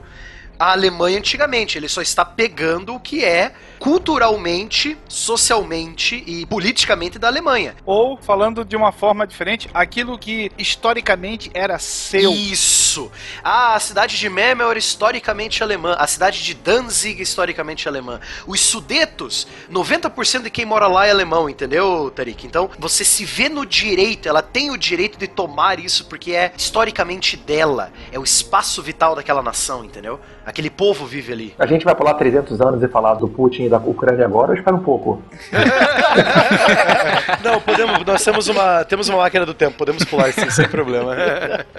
Speaker 5: a Alemanha antigamente. Ele só está pegando o que é culturalmente, socialmente e politicamente da Alemanha.
Speaker 6: Ou, falando de uma forma diferente, aquilo que historicamente era seu.
Speaker 5: Isso! Ah, a cidade de Memel era historicamente alemã, a cidade de Danzig historicamente alemã. Os Sudetos, 90% de quem mora lá é alemão, entendeu, Tarik? Então, você se vê no direito, ela tem o direito de tomar isso porque é historicamente dela, é o espaço vital daquela nação, entendeu? Aquele povo vive ali.
Speaker 7: A gente vai pular 300 anos e falar do Putin da Ucrânia agora ou espera um pouco?
Speaker 5: não, podemos, nós temos uma, temos uma máquina do tempo, podemos pular isso sem problema.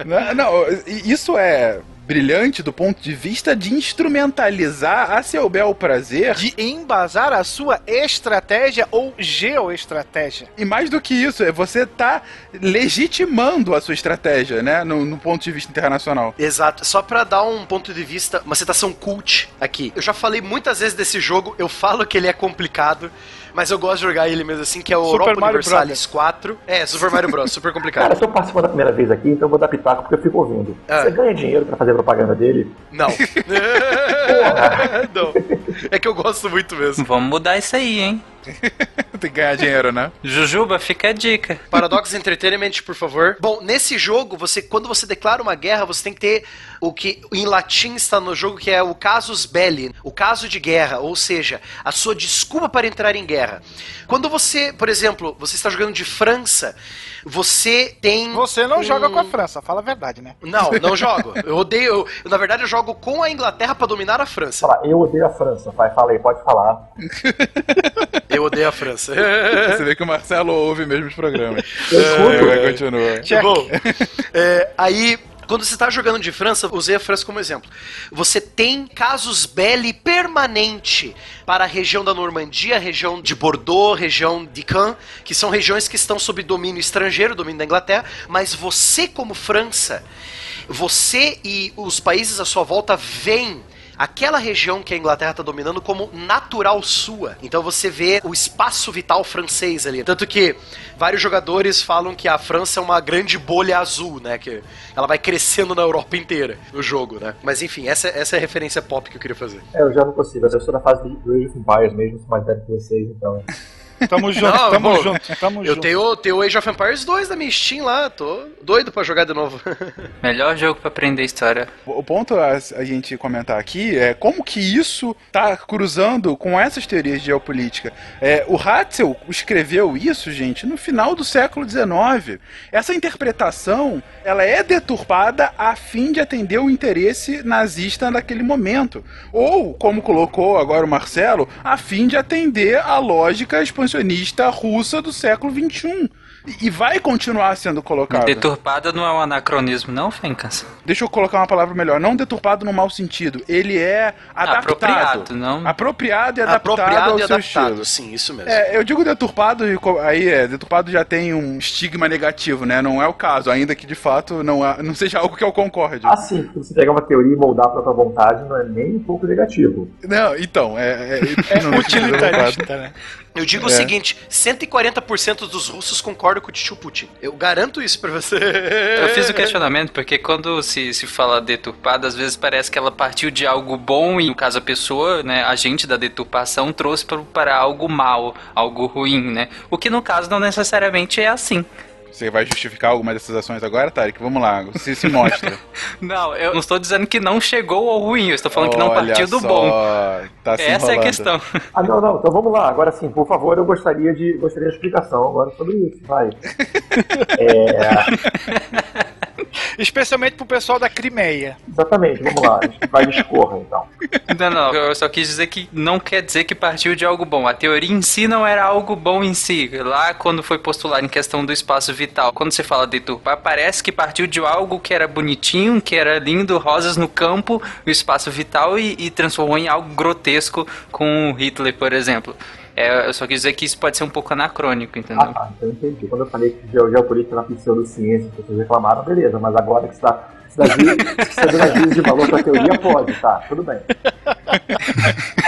Speaker 4: não, não, isso é brilhante do ponto de vista de instrumentalizar a seu bel prazer.
Speaker 6: De embasar a sua estratégia ou geoestratégia.
Speaker 4: E mais do que isso, é você tá legitimando a sua estratégia, né? No, no ponto de vista internacional.
Speaker 5: Exato. Só para dar um ponto de vista, uma citação cult aqui. Eu já falei muitas vezes desse jogo, eu falo que ele é complicado mas eu gosto de jogar ele mesmo assim, que é o Super Europa Mario Universalis Brothers. 4. É, Super Mario Bros, super complicado.
Speaker 7: Cara, eu tô participando da primeira vez aqui, então eu vou dar pitaco porque eu fico ouvindo. Ah. Você ganha dinheiro pra fazer propaganda dele?
Speaker 5: Não. Não. É que eu gosto muito mesmo.
Speaker 3: Vamos mudar isso aí, hein?
Speaker 4: Tem que ganhar dinheiro, né?
Speaker 3: Jujuba, fica a dica.
Speaker 5: Paradox Entertainment, por favor. Bom, nesse jogo, você quando você declara uma guerra, você tem que ter o que em latim está no jogo, que é o casus belli, o caso de guerra, ou seja, a sua desculpa para entrar em guerra. Quando você, por exemplo, você está jogando de França, você tem.
Speaker 6: Você não um... joga com a França, fala a verdade, né?
Speaker 5: Não, não jogo. Eu odeio. Eu, na verdade, eu jogo com a Inglaterra para dominar a França.
Speaker 7: Fala, eu odeio a França, pai. Fala aí, pode falar.
Speaker 5: eu odeio a França.
Speaker 4: Você vê que o Marcelo ouve mesmo os programas. Eu escuto. É, continua.
Speaker 5: Bom, é, aí quando você está jogando de França, usei a França como exemplo. Você tem casos belli permanente para a região da Normandia, a região de Bordeaux, região de Caen, que são regiões que estão sob domínio estrangeiro, domínio da Inglaterra, mas você como França, você e os países à sua volta veem aquela região que a Inglaterra está dominando como natural sua. Então você vê o espaço vital francês ali. Tanto que vários jogadores falam que a França é uma grande bolha azul, né? Que ela vai crescendo na Europa inteira no jogo, né? Mas enfim, essa, essa é a referência pop que eu queria fazer.
Speaker 7: É, eu já não consigo. Eu sou na fase do Age of Empires mesmo, sou mais velho que vocês, então.
Speaker 6: Tamo junto, não, tamo bom, junto, tamo
Speaker 5: eu junto. Tenho, tenho o Age of Empires 2 da minha Steam lá, tô doido pra jogar de novo.
Speaker 3: Melhor jogo pra aprender história.
Speaker 4: O ponto a, a, gente comentar aqui é como que isso tá cruzando com essas teorias de geopolítica. É, o Hatzel escreveu isso, gente, no final do século XIX. Essa interpretação, ela é deturpada a fim de atender o interesse nazista naquele momento. Ou, como colocou agora o Marcelo, a fim de atender a lógica expansionista expansionista russa do século XXI. E vai continuar sendo colocada.
Speaker 3: Deturpada não é um anacronismo, não, Fencas?
Speaker 4: Deixa eu colocar uma palavra melhor. Não deturpado no mau sentido. Ele é adaptado. Apropriado, não? Apropriado e adaptado Apropriado ao e seu adaptado, estilo.
Speaker 5: sim, isso mesmo.
Speaker 4: É, eu digo deturpado e aí é, deturpado já tem um estigma negativo, né? Não é o caso, ainda que de fato não, não seja algo que eu concorde.
Speaker 7: Ah, sim. Se você pegar uma teoria e moldar pra tua vontade, não é nem um pouco negativo.
Speaker 4: Não, então, é... É, é,
Speaker 6: é utilitarista, né?
Speaker 5: Eu digo é. o seguinte: 140% dos russos concordam com o tio Putin. Eu garanto isso pra você.
Speaker 3: Eu fiz o questionamento porque quando se, se fala deturpada, às vezes parece que ela partiu de algo bom e, no caso, a pessoa, né, agente da deturpação, trouxe para, para algo mal, algo ruim, né? O que no caso não necessariamente é assim.
Speaker 4: Você vai justificar alguma dessas ações agora, Tarek? Vamos lá, você se mostra.
Speaker 3: não, eu não estou dizendo que não chegou ao ruim, eu estou falando Olha que não partiu do bom. Tá Essa é a questão.
Speaker 7: Ah, não, não, então vamos lá. Agora sim, por favor, eu gostaria de, gostaria de explicação agora sobre isso, vai.
Speaker 6: é... Especialmente pro pessoal da Crimeia.
Speaker 7: Exatamente, vamos lá. Vai discorra, então.
Speaker 3: Não, não, eu só quis dizer que não quer dizer que partiu de algo bom. A teoria em si não era algo bom em si. Lá, quando foi postulado em questão do espaço vital, quando você fala deturpar, parece que partiu de algo que era bonitinho, que era lindo, rosas no campo, o espaço vital, e, e transformou em algo grotesco com Hitler, por exemplo. É, eu só quis dizer que isso pode ser um pouco anacrônico, entendeu? Ah,
Speaker 7: tá, então entendi. Quando eu falei que geopolítica na pseudociência, vocês reclamaram, beleza, mas agora que está se dá juízo de valor para a teoria, pode, tá, tudo bem.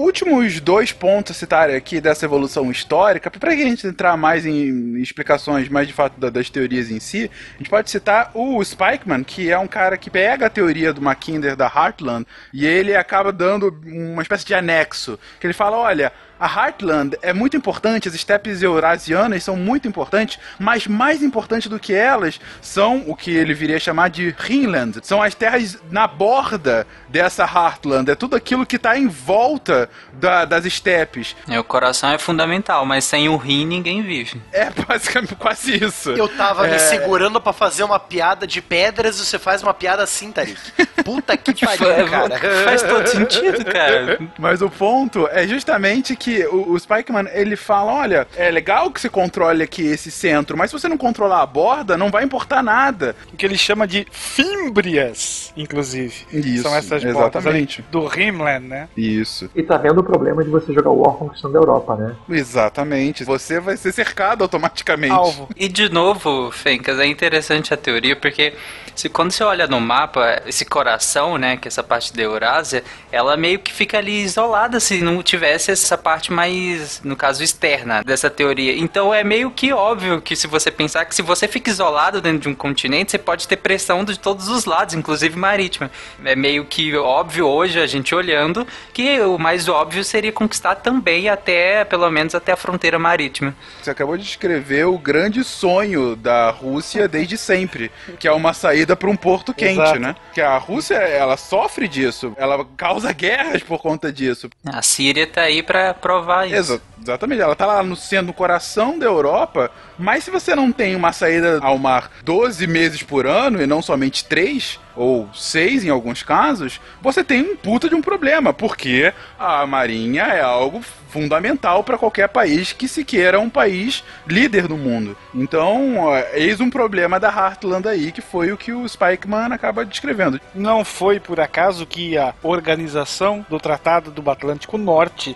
Speaker 4: últimos dois pontos a citar aqui dessa evolução histórica, para a gente entrar mais em explicações mais de fato das teorias em si, a gente pode citar o Spikeman, que é um cara que pega a teoria do Mackinder da Heartland e ele acaba dando uma espécie de anexo, que ele fala, olha, a Heartland é muito importante, as estepes eurasianas são muito importantes, mas mais importante do que elas são o que ele viria a chamar de Rhineland. São as terras na borda dessa Heartland. É tudo aquilo que está em volta da, das estepes.
Speaker 3: É, o coração é fundamental, mas sem o rim ninguém vive.
Speaker 4: É basicamente quase isso.
Speaker 5: Eu tava é... me segurando para fazer uma piada de pedras e você faz uma piada assim, Tarik. Puta que pariu, cara.
Speaker 3: Faz todo sentido, cara.
Speaker 4: Mas o ponto é justamente que que o, o Spikeman, ele fala, olha, é legal que você controle aqui esse centro, mas se você não controlar a borda, não vai importar nada.
Speaker 6: O que ele chama de fímbrias, inclusive.
Speaker 4: Isso,
Speaker 6: São essas
Speaker 4: exatamente.
Speaker 6: do Rimland, né?
Speaker 4: Isso.
Speaker 7: E tá vendo o problema de você jogar War conquistando a Europa, né?
Speaker 4: Exatamente. Você vai ser cercado automaticamente.
Speaker 3: Alvo. E de novo, Fencas, é interessante a teoria, porque se, quando você olha no mapa, esse coração, né, que é essa parte da Eurásia, ela meio que fica ali isolada se não tivesse essa parte mais, no caso, externa dessa teoria. Então é meio que óbvio que se você pensar que se você fica isolado dentro de um continente, você pode ter pressão de todos os lados, inclusive marítima. É meio que óbvio hoje a gente olhando que o mais óbvio óbvio seria conquistar também até, pelo menos até a fronteira marítima.
Speaker 4: Você acabou de descrever o grande sonho da Rússia desde sempre, que é uma saída para um porto quente, Exato. né? Que a Rússia, ela sofre disso, ela causa guerras por conta disso.
Speaker 3: A Síria tá aí para provar isso.
Speaker 4: Exato. Exatamente, ela tá lá no centro, no coração da Europa, mas se você não tem uma saída ao mar 12 meses por ano e não somente 3 ou 6 em alguns casos, você tem um puta de um problema, porque a marinha é algo fundamental para qualquer país que se queira um país líder no mundo. Então, eis um problema da Heartland aí, que foi o que o Spikeman acaba descrevendo.
Speaker 6: Não foi por acaso que a organização do Tratado do Atlântico Norte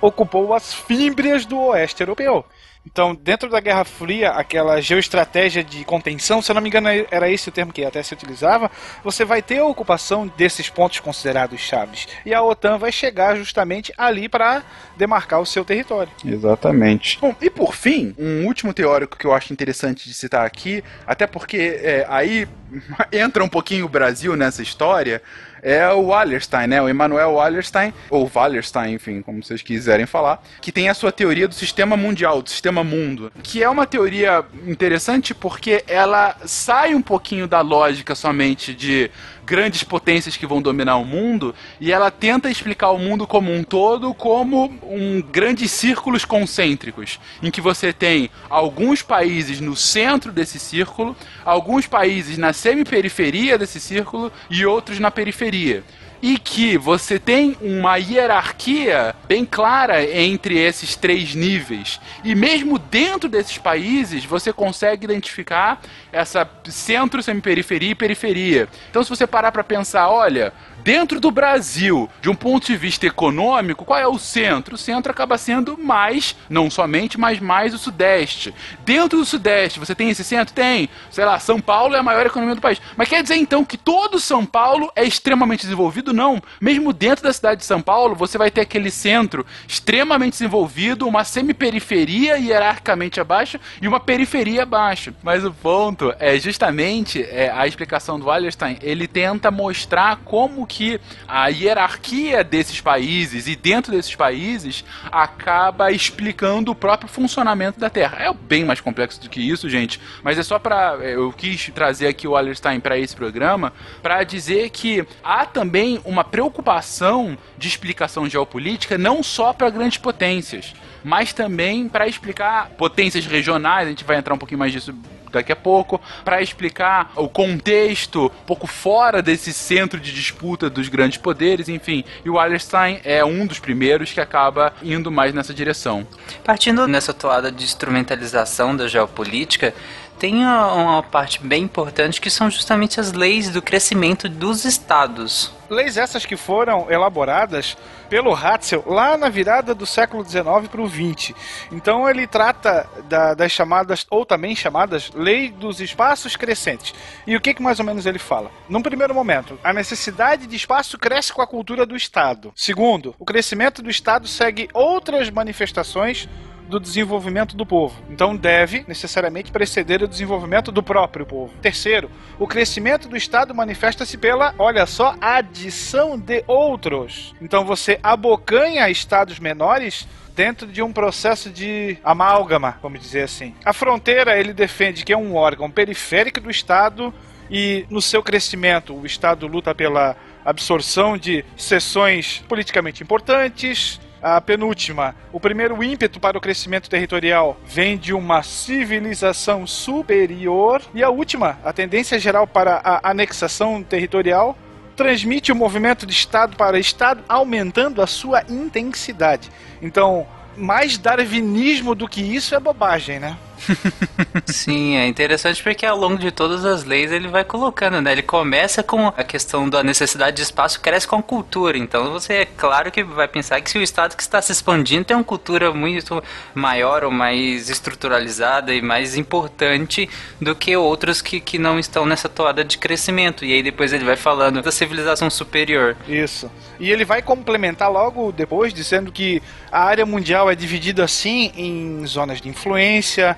Speaker 6: ocupou as fímbrias do oeste europeu. Então, dentro da Guerra Fria, aquela geoestratégia de contenção, se eu não me engano era esse o termo que até se utilizava, você vai ter a ocupação desses pontos considerados chaves. E a OTAN vai chegar justamente ali para demarcar o seu território.
Speaker 4: Exatamente. Bom, e por fim, um último teórico que eu acho interessante de citar aqui, até porque é, aí entra um pouquinho o Brasil nessa história, é o Wallerstein, né? O Emanuel Wallerstein, ou Wallerstein, enfim, como vocês quiserem falar, que tem a sua teoria do sistema mundial, do sistema mundo, que é uma teoria interessante porque ela sai um pouquinho da lógica somente de grandes potências que vão dominar o mundo e ela tenta explicar o mundo como um todo como um grandes círculos concêntricos, em que você tem alguns países no centro desse círculo, alguns países na semi-periferia desse círculo e outros na periferia e que você tem uma hierarquia bem clara entre esses três níveis. E mesmo dentro desses países, você consegue identificar essa centro, semiperiferia e periferia. Então, se você parar para pensar, olha, Dentro do Brasil, de um ponto de vista econômico, qual é o centro? O centro acaba sendo mais, não somente, mas mais o Sudeste. Dentro do Sudeste, você tem esse centro? Tem. Sei lá, São Paulo é a maior economia do país. Mas quer dizer então que todo São Paulo é extremamente desenvolvido? Não. Mesmo dentro da cidade de São Paulo, você vai ter aquele centro extremamente desenvolvido, uma semi-periferia hierarquicamente abaixo e uma periferia abaixo. Mas o ponto é justamente é, a explicação do Wallerstein. Ele tenta mostrar como que a hierarquia desses países e dentro desses países acaba explicando o próprio funcionamento da Terra. É bem mais complexo do que isso, gente, mas é só para é, eu quis trazer aqui o Wallerstein para esse programa para dizer que há também uma preocupação de explicação geopolítica não só para grandes potências, mas também para explicar potências regionais, a gente vai entrar um pouquinho mais disso daqui a pouco, para explicar o contexto um pouco fora desse centro de disputa dos grandes poderes, enfim. E o Wallerstein é um dos primeiros que acaba indo mais nessa direção.
Speaker 3: Partindo nessa toada de instrumentalização da geopolítica, tem uma parte bem importante que são justamente as leis do crescimento dos estados.
Speaker 6: Leis essas que foram elaboradas pelo Hatzel lá na virada do século XIX para o XX. Então ele trata da, das chamadas, ou também chamadas, lei dos espaços crescentes. E o que, que mais ou menos ele fala? Num primeiro momento, a necessidade de espaço cresce com a cultura do Estado. Segundo, o crescimento do Estado segue outras manifestações do desenvolvimento do povo. Então deve necessariamente preceder o desenvolvimento do próprio povo. Terceiro, o crescimento do Estado manifesta-se pela, olha só, adição de outros. Então você abocanha estados menores dentro de um processo de amálgama, vamos dizer assim. A fronteira ele defende que é um órgão periférico do Estado e no seu crescimento o Estado luta pela absorção de seções politicamente importantes, a penúltima, o primeiro ímpeto para o crescimento territorial vem de uma civilização superior. E a última, a tendência geral para a anexação territorial, transmite o movimento de Estado para Estado, aumentando a sua intensidade. Então, mais darwinismo do que isso é bobagem, né?
Speaker 3: Sim, é interessante porque ao longo de todas as leis ele vai colocando, né? Ele começa com a questão da necessidade de espaço, cresce com a cultura. Então você é claro que vai pensar que se o Estado que está se expandindo tem uma cultura muito maior ou mais estruturalizada e mais importante do que outros que, que não estão nessa toada de crescimento. E aí depois ele vai falando da civilização superior.
Speaker 6: Isso. E ele vai complementar logo depois, dizendo que a área mundial é dividida assim em zonas de influência,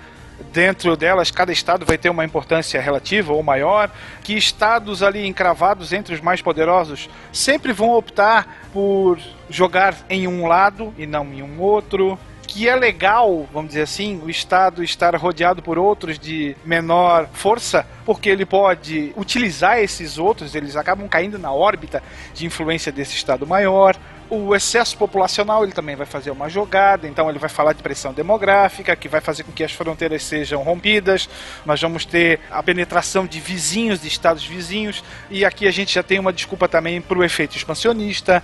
Speaker 6: dentro delas cada estado vai ter uma importância relativa ou maior, que estados ali encravados entre os mais poderosos sempre vão optar por jogar em um lado e não em um outro que é legal, vamos dizer assim, o Estado estar rodeado por outros de menor força, porque ele pode utilizar esses outros, eles acabam caindo na órbita de influência desse Estado maior. O excesso populacional ele também vai fazer uma jogada, então ele vai falar de pressão demográfica, que vai fazer com que as fronteiras sejam rompidas. Nós vamos ter a penetração de vizinhos, de estados vizinhos, e aqui a gente já tem uma desculpa também para o efeito expansionista.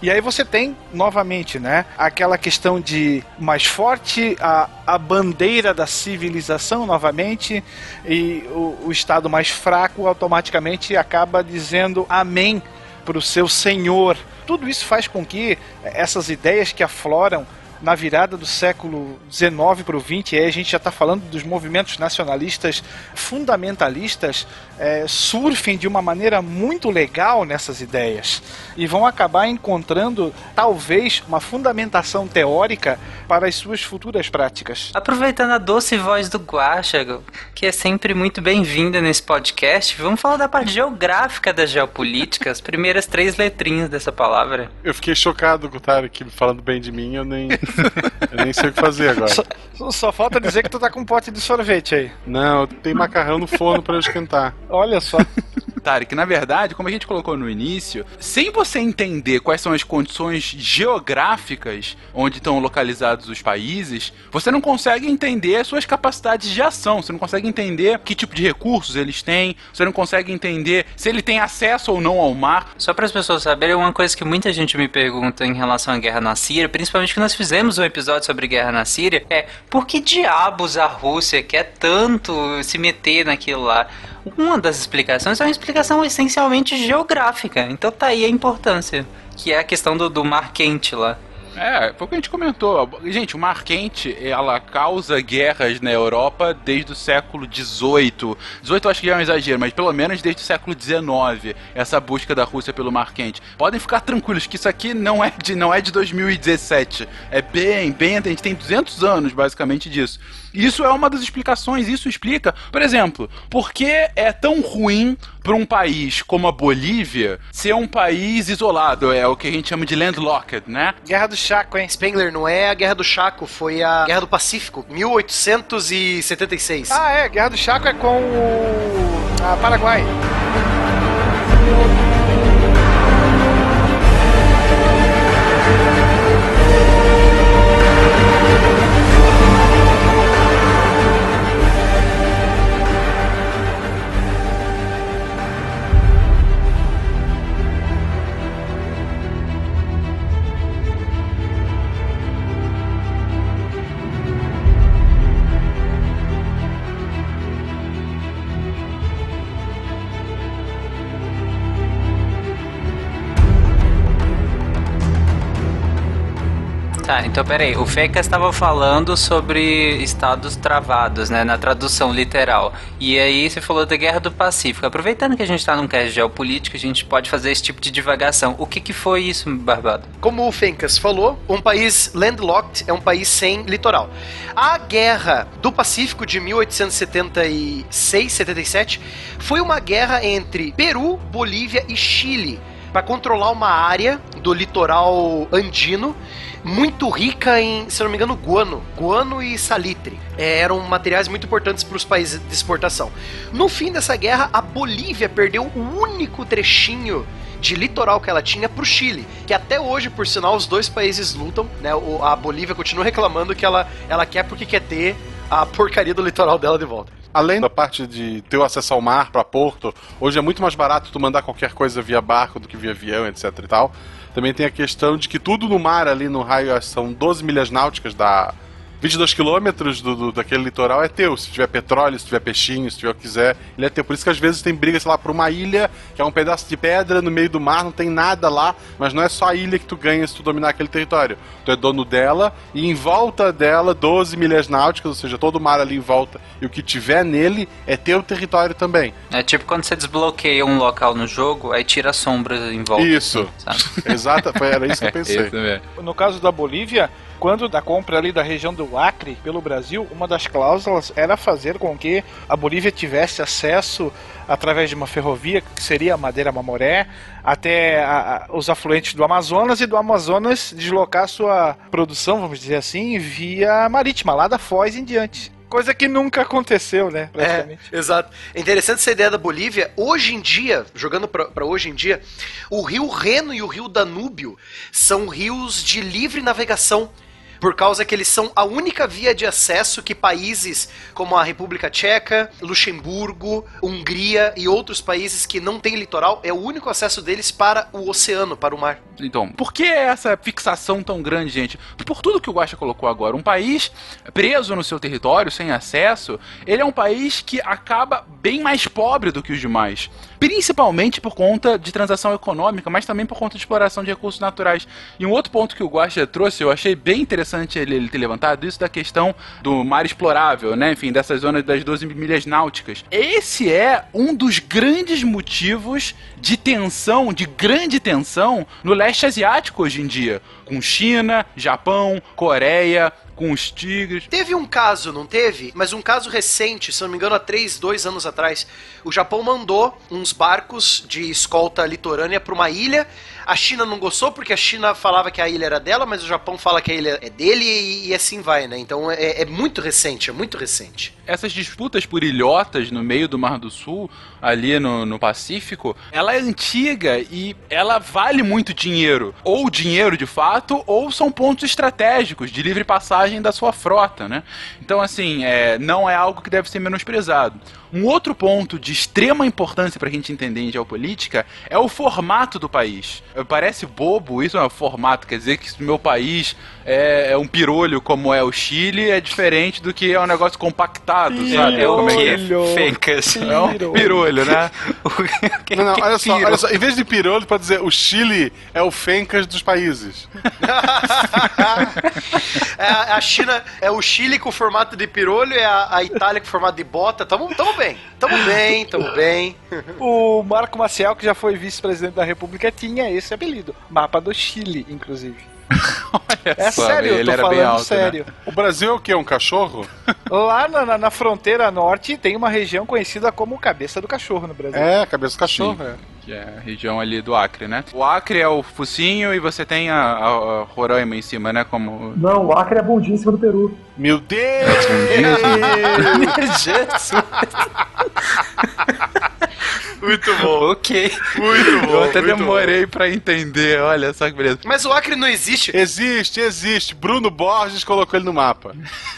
Speaker 6: E aí você tem, novamente, né, aquela questão de mais forte, a, a bandeira da civilização, novamente, e o, o Estado mais fraco automaticamente acaba dizendo amém para o seu senhor. Tudo isso faz com que essas ideias que afloram na virada do século XIX para o XX, aí a gente já está falando dos movimentos nacionalistas fundamentalistas, é, surfem de uma maneira muito legal nessas ideias e vão acabar encontrando talvez uma fundamentação teórica para as suas futuras práticas.
Speaker 3: Aproveitando a doce voz do Guaxa, que é sempre muito bem-vinda nesse podcast, vamos falar da parte geográfica da geopolítica, as primeiras três letrinhas dessa palavra.
Speaker 2: Eu fiquei chocado com o Tarek falando bem de mim, eu nem, eu nem sei o que fazer agora.
Speaker 6: Só, só falta dizer que tu tá com um pote de sorvete aí.
Speaker 2: Não, tem macarrão no forno para eu esquentar.
Speaker 6: Olha só.
Speaker 4: Tarek, na verdade, como a gente colocou no início, sem você entender quais são as condições geográficas onde estão localizados os países, você não consegue entender as suas capacidades de ação, você não consegue entender que tipo de recursos eles têm, você não consegue entender se ele tem acesso ou não ao mar.
Speaker 3: Só para as pessoas saberem, uma coisa que muita gente me pergunta em relação à guerra na Síria, principalmente que nós fizemos um episódio sobre guerra na Síria, é por que diabos a Rússia quer tanto se meter naquilo lá? Uma das explicações é uma explicação essencialmente geográfica. Então tá aí a importância. Que é a questão do, do mar quente lá.
Speaker 4: É, foi o que a gente comentou. Gente, o Mar Quente, ela causa guerras na Europa desde o século XVIII. XVIII eu acho que é um exagero, mas pelo menos desde o século XIX, essa busca da Rússia pelo Mar Quente. Podem ficar tranquilos que isso aqui não é de, não é de 2017. É bem, bem... A gente tem 200 anos, basicamente, disso. Isso é uma das explicações. Isso explica, por exemplo, por que é tão ruim para um país como a Bolívia ser um país isolado, é o que a gente chama de landlocked, né?
Speaker 5: Guerra do Chaco, hein? Spengler, não é a Guerra do Chaco, foi a Guerra do Pacífico, 1876.
Speaker 6: Ah, é, Guerra do Chaco é com o a Paraguai.
Speaker 3: Tá, então peraí. O Fecas estava falando sobre estados travados, né? Na tradução literal. E aí você falou da Guerra do Pacífico. Aproveitando que a gente está num cast geopolítico, a gente pode fazer esse tipo de divagação. O que, que foi isso, Barbado?
Speaker 5: Como o Fencas falou, um país landlocked é um país sem litoral. A Guerra do Pacífico de 1876-77 foi uma guerra entre Peru, Bolívia e Chile para controlar uma área do litoral andino muito rica em, se não me engano, guano. Guano e salitre. É, eram materiais muito importantes para os países de exportação. No fim dessa guerra, a Bolívia perdeu o único trechinho de litoral que ela tinha para o Chile, que até hoje, por sinal, os dois países lutam, né? A Bolívia continua reclamando que ela, ela quer porque quer ter a porcaria do litoral dela de volta.
Speaker 2: Além da parte de ter o acesso ao mar para Porto, hoje é muito mais barato tu mandar qualquer coisa via barco do que via avião, etc e tal. Também tem a questão de que tudo no mar ali no raio são 12 milhas náuticas da 22 quilômetros do, do, daquele litoral é teu. Se tiver petróleo, se tiver peixinho, se tiver o que quiser, ele é teu. Por isso que às vezes tem briga, sei lá, por uma ilha, que é um pedaço de pedra no meio do mar, não tem nada lá, mas não é só a ilha que tu ganha se tu dominar aquele território. Tu é dono dela e em volta dela 12 milhas náuticas, ou seja, todo o mar ali em volta e o que tiver nele é teu território também.
Speaker 3: É tipo quando você desbloqueia um local no jogo, aí tira sombras em volta.
Speaker 2: Isso. Exato, era isso que eu pensei.
Speaker 6: no caso da Bolívia, quando da compra ali da região do Acre pelo Brasil, uma das cláusulas era fazer com que a Bolívia tivesse acesso através de uma ferrovia, que seria a Madeira Mamoré, até a, a, os afluentes do Amazonas e do Amazonas deslocar sua produção, vamos dizer assim, via marítima, lá da Foz em diante. Coisa que nunca aconteceu, né?
Speaker 5: É, exato. É interessante essa ideia da Bolívia. Hoje em dia, jogando para hoje em dia, o rio Reno e o rio Danúbio são rios de livre navegação por causa que eles são a única via de acesso que países como a República Tcheca, Luxemburgo, Hungria e outros países que não têm litoral é o único acesso deles para o oceano, para o mar.
Speaker 4: Então, por que essa fixação tão grande, gente? Por tudo que o Guaxa colocou agora, um país preso no seu território, sem acesso, ele é um país que acaba bem mais pobre do que os demais principalmente por conta de transação econômica, mas também por conta de exploração de recursos naturais. E um outro ponto que o Guaxa trouxe, eu achei bem interessante ele, ele, ter levantado, isso da questão do mar explorável, né? Enfim, dessas zonas das 12 milhas náuticas. Esse é um dos grandes motivos de tensão, de grande tensão, no leste asiático hoje em dia. Com China, Japão, Coreia, com os tigres.
Speaker 5: Teve um caso, não teve? Mas um caso recente, se não me engano, há três, dois anos atrás. O Japão mandou uns barcos de escolta litorânea para uma ilha a China não gostou porque a China falava que a ilha era dela, mas o Japão fala que a ilha é dele e, e assim vai, né? Então é, é, muito recente, é muito recente.
Speaker 4: Essas disputas por ilhotas no meio do Mar do Sul, ali no, no Pacífico, ela é antiga e ela vale muito dinheiro. Ou dinheiro de fato, ou são pontos estratégicos de livre passagem da sua frota, né? Então, assim, é, não é algo que deve ser menosprezado. Um outro ponto de extrema importância para a gente entender em geopolítica é o formato do país. Parece bobo, isso é um formato, quer dizer que se o meu país é, é, um pirolho como é o Chile, é diferente do que é um negócio compactado, pirolho. sabe?
Speaker 3: É o
Speaker 4: que?
Speaker 3: Fencas.
Speaker 4: É um pirolho, né?
Speaker 2: não, não, olha só, olha só, em vez de pirolho, pode dizer o Chile é o Fencas dos países.
Speaker 5: é, a China é o Chile com formato de pirolho, é a, a Itália com formato de bota, tamo, tamo bem bem, tamo bem, tamo bem.
Speaker 6: O Marco Maciel, que já foi vice-presidente da República, tinha esse apelido. Mapa do Chile, inclusive. É só, sério, eu tô falando alto, né? sério. Né?
Speaker 2: O Brasil é o quê? Um cachorro?
Speaker 6: Lá na, na, na, fronteira norte tem uma região conhecida como Cabeça do Cachorro no Brasil.
Speaker 2: É, Cabeça do Cachorro,
Speaker 4: Sim. é que é a região ali do Acre, né? O Acre é o focinho e você tem a, a, a Roraima em cima, né? Como...
Speaker 7: Não, o Acre é a bundinha em cima do Peru.
Speaker 2: Meu Deus! Jesus!
Speaker 5: Muito bom.
Speaker 3: ok.
Speaker 2: Muito bom.
Speaker 4: Eu até demorei bom. pra entender, olha só que beleza.
Speaker 5: Mas o Acre não existe.
Speaker 2: Existe, existe. Bruno Borges colocou ele no mapa.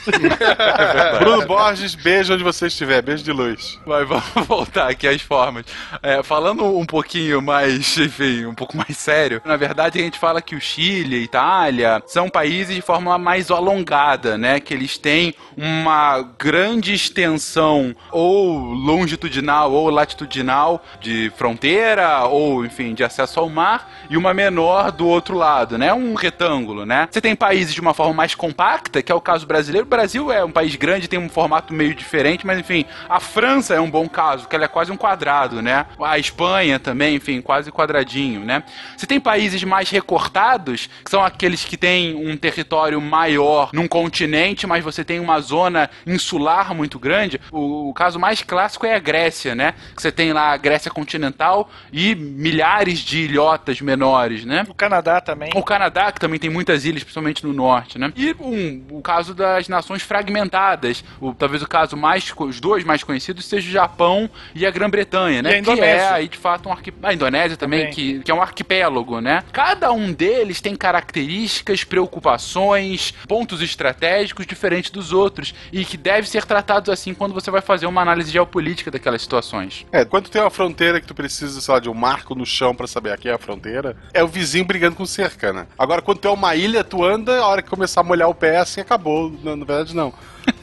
Speaker 2: Bruno Borges, beijo onde você estiver. Beijo de luz.
Speaker 4: Mas vamos voltar aqui às formas. É, falando um pouquinho mais, enfim, um pouco mais sério, na verdade a gente fala que o Chile, a Itália, são países de forma mais alongada, né? Que eles têm uma grande extensão ou longitudinal ou latitudinal de fronteira ou, enfim, de acesso ao mar e uma menor do outro lado, né? Um retângulo, né? Você tem países de uma forma mais compacta, que é o caso brasileiro. O Brasil é um país grande, tem um formato meio diferente, mas enfim, a França é um bom caso, que ela é quase um quadrado, né? A Espanha também, enfim, quase quadradinho, né? Você tem países mais recortados, que são aqueles que têm um território maior num continente, mas você tem uma zona insular muito grande. O, o caso mais clássico é a Grécia, né? Que você tem lá Grécia continental e milhares de ilhotas menores, né?
Speaker 6: O Canadá também.
Speaker 4: O Canadá, que também tem muitas ilhas, principalmente no norte, né? E um, o caso das nações fragmentadas. O, talvez o caso mais, os dois mais conhecidos seja o Japão e a Grã-Bretanha, né?
Speaker 6: E a Indonésia. Que
Speaker 4: é aí de fato um arquipélago. A Indonésia também, também. Que, que é um arquipélago, né? Cada um deles tem características, preocupações, pontos estratégicos diferentes dos outros e que deve ser tratados assim quando você vai fazer uma análise geopolítica daquelas situações.
Speaker 2: É, quando tem uma fronteira que tu precisa, sei lá, de um marco no chão para saber aqui é a fronteira, é o vizinho brigando com cerca, né? Agora, quando tu é uma ilha, tu anda, a hora que começar a molhar o pé, assim, acabou. Na, na verdade, não.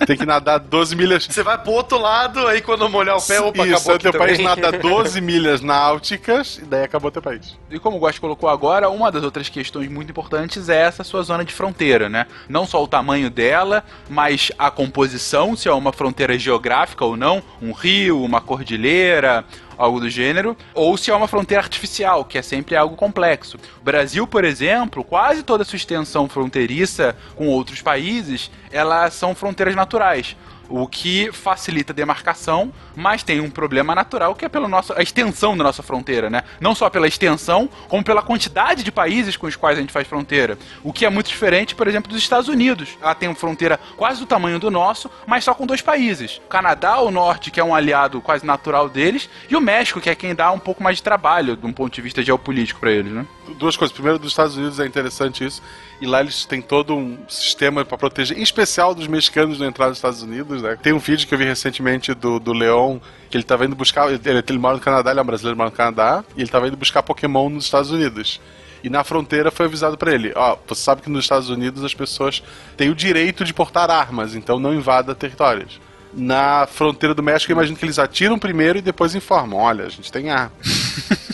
Speaker 2: Tem que nadar 12 milhas.
Speaker 5: Você vai pro outro lado, aí quando molhar o pé, opa,
Speaker 2: Isso,
Speaker 5: acabou
Speaker 2: teu também. país nada 12 milhas náuticas, e daí acabou teu país.
Speaker 4: E como o Gosto colocou agora, uma das outras questões muito importantes é essa sua zona de fronteira, né? Não só o tamanho dela, mas a composição, se é uma fronteira geográfica ou não, um rio, uma cordilheira, algo do gênero, ou se é uma fronteira artificial, que é sempre algo complexo. O Brasil, por exemplo, quase toda a sua extensão fronteiriça com outros países, elas são fronteiras naturais o que facilita a demarcação, mas tem um problema natural que é pela nossa a extensão da nossa fronteira, né? Não só pela extensão, como pela quantidade de países com os quais a gente faz fronteira. O que é muito diferente, por exemplo, dos Estados Unidos. Ela tem uma fronteira quase do tamanho do nosso, mas só com dois países. O Canadá, o norte, que é um aliado quase natural deles, e o México, que é quem dá um pouco mais de trabalho, de um ponto de vista geopolítico para eles, né?
Speaker 2: Duas coisas. Primeiro, dos Estados Unidos é interessante isso. E lá eles têm todo um sistema para proteger, em especial dos mexicanos na entrada dos Estados Unidos, né? Tem um vídeo que eu vi recentemente do, do Leon, que ele tava indo buscar. Ele, ele mora no Canadá, ele é um brasileiro, mora no Canadá, e ele tava indo buscar Pokémon nos Estados Unidos. E na fronteira foi avisado para ele: ó, você sabe que nos Estados Unidos as pessoas têm o direito de portar armas, então não invada territórios. Na fronteira do México, eu imagino que eles atiram primeiro e depois informam: olha, a gente tem arma.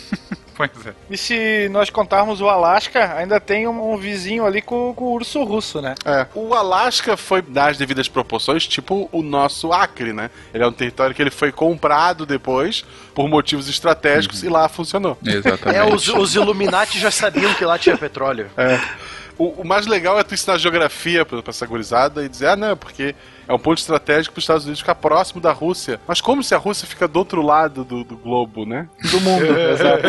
Speaker 6: Pois é. E se nós contarmos o Alasca, ainda tem um, um vizinho ali com, com, o urso russo, né?
Speaker 2: É. O Alasca foi nas devidas proporções, tipo o nosso Acre, né? Ele é um território que ele foi comprado depois por motivos estratégicos uhum. e lá funcionou.
Speaker 5: Exatamente. É, os, os Illuminati já sabiam que lá tinha petróleo.
Speaker 2: É. O, o, mais legal é tu ensinar geografia pra, pra essa gurizada e dizer, ah, não, porque é um ponto estratégico para os Estados Unidos ficar próximo da Rússia. Mas como se a Rússia fica do outro lado do, do globo, né?
Speaker 6: Do mundo, exato.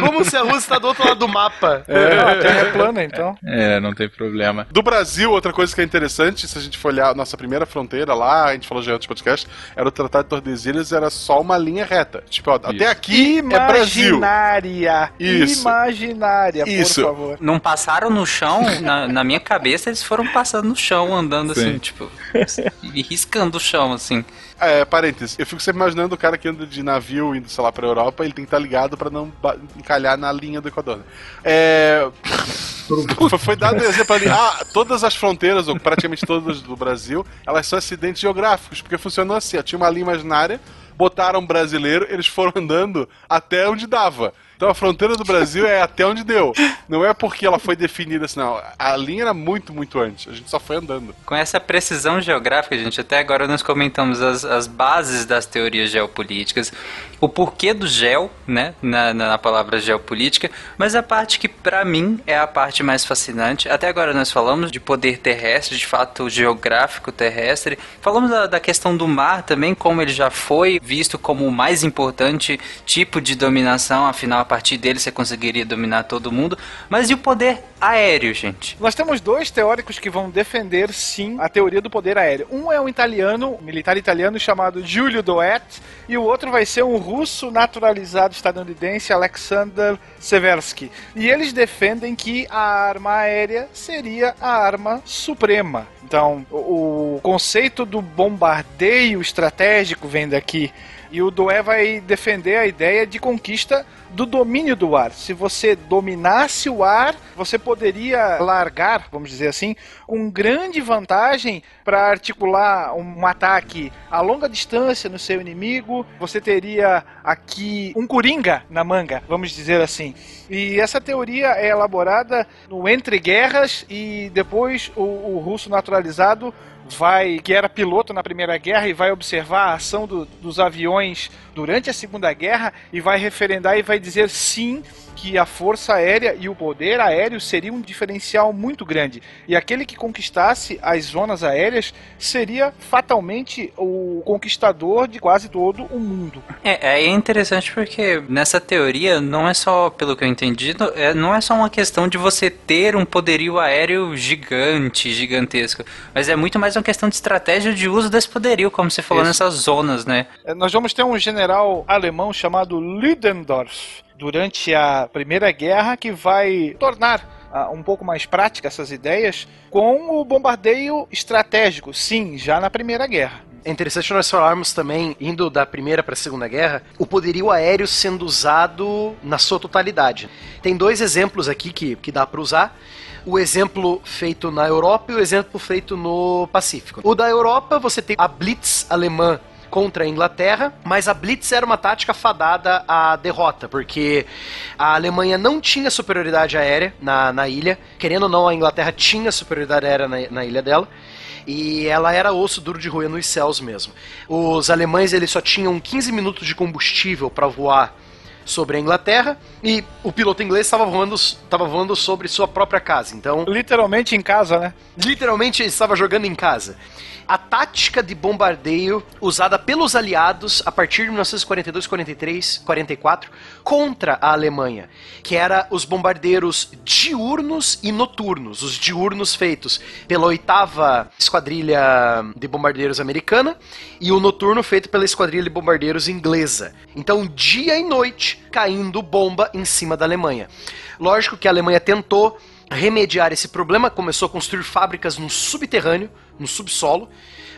Speaker 5: como se a Rússia está do outro lado do mapa.
Speaker 6: É, a Terra é plana, então.
Speaker 4: É, não tem problema.
Speaker 2: Do Brasil, outra coisa que é interessante, se a gente for olhar a nossa primeira fronteira lá, a gente falou já em outros podcasts, era o Tratado de Tordesilhas, era só uma linha reta. Tipo, ó, até aqui
Speaker 6: Imaginária.
Speaker 2: é Brasil.
Speaker 6: Imaginária. Isso. Imaginária,
Speaker 2: Isso.
Speaker 6: por favor.
Speaker 3: Não passaram no chão, na, na minha cabeça eles foram passando no chão, andando assim, tipo, riscando o chão, assim.
Speaker 2: É, parênteses, eu fico sempre imaginando o cara que anda de navio indo, sei lá, pra Europa, ele tem que estar ligado pra não encalhar na linha do Equador. É. Foi dado exemplo ali, ah, todas as fronteiras, ou praticamente todas do Brasil, elas são acidentes geográficos, porque funcionou assim, tinha uma linha imaginária, botaram um brasileiro, eles foram andando até onde dava. Então a fronteira do Brasil é até onde deu. Não é porque ela foi definida assim, não. A linha era muito, muito antes. A gente só foi andando.
Speaker 3: Com essa precisão geográfica, gente, até agora nós comentamos as, as bases das teorias geopolíticas, o porquê do gel, né, na, na palavra geopolítica, mas a parte que para mim é a parte mais fascinante. Até agora nós falamos de poder terrestre, de fato geográfico terrestre. Falamos da, da questão do mar também, como ele já foi visto como o mais importante tipo de dominação, afinal partir dele você conseguiria dominar todo mundo. Mas e o poder aéreo, gente?
Speaker 6: Nós temos dois teóricos que vão defender, sim, a teoria do poder aéreo. Um é um italiano, um militar italiano chamado Giulio Doet, e o outro vai ser um russo naturalizado estadunidense, Alexander Seversky. E eles defendem que a arma aérea seria a arma suprema. Então, o conceito do bombardeio estratégico vem daqui. E o Doé vai defender a ideia de conquista do domínio do ar. Se você dominasse o ar, você poderia largar, vamos dizer assim, com grande vantagem para articular um ataque a longa distância no seu inimigo. Você teria aqui um coringa na manga, vamos dizer assim. E essa teoria é elaborada no Entre Guerras e depois o, o russo naturalizado vai que era piloto na Primeira Guerra e vai observar a ação do, dos aviões durante a Segunda Guerra e vai referendar e vai dizer sim que a força aérea e o poder aéreo seria um diferencial muito grande. E aquele que conquistasse as zonas aéreas seria fatalmente o conquistador de quase todo o mundo.
Speaker 3: É, é interessante porque nessa teoria não é só, pelo que eu entendi, é, não é só uma questão de você ter um poderio aéreo gigante, gigantesco, mas é muito mais uma questão de estratégia de uso desse poderio, como você falou Isso. nessas zonas, né?
Speaker 6: É, nós vamos ter um general alemão chamado Ludendorff durante a Primeira Guerra que vai tornar uh, um pouco mais prática essas ideias com o bombardeio estratégico, sim, já na Primeira Guerra.
Speaker 5: É interessante nós falarmos também, indo da Primeira para a Segunda Guerra, o poderio aéreo sendo usado na sua totalidade. Tem dois exemplos aqui que, que dá para usar o exemplo feito na Europa e o exemplo feito no Pacífico. O da Europa, você tem a Blitz alemã contra a Inglaterra, mas a Blitz era uma tática fadada à derrota, porque a Alemanha não tinha superioridade aérea na, na ilha, querendo ou não, a Inglaterra tinha superioridade aérea na, na ilha dela e ela era osso duro de roer nos céus mesmo. Os alemães eles só tinham 15 minutos de combustível para voar sobre a Inglaterra e o piloto inglês estava voando, estava voando sobre sua própria casa. Então,
Speaker 6: literalmente em casa, né?
Speaker 5: Literalmente estava jogando em casa a tática de bombardeio usada pelos aliados a partir de 1942, 43, 44 contra a Alemanha, que era os bombardeiros diurnos e noturnos, os diurnos feitos pela oitava esquadrilha de bombardeiros americana e o noturno feito pela esquadrilha de bombardeiros inglesa. Então, dia e noite caindo bomba em cima da Alemanha. Lógico que a Alemanha tentou remediar esse problema, começou a construir fábricas no subterrâneo, no subsolo,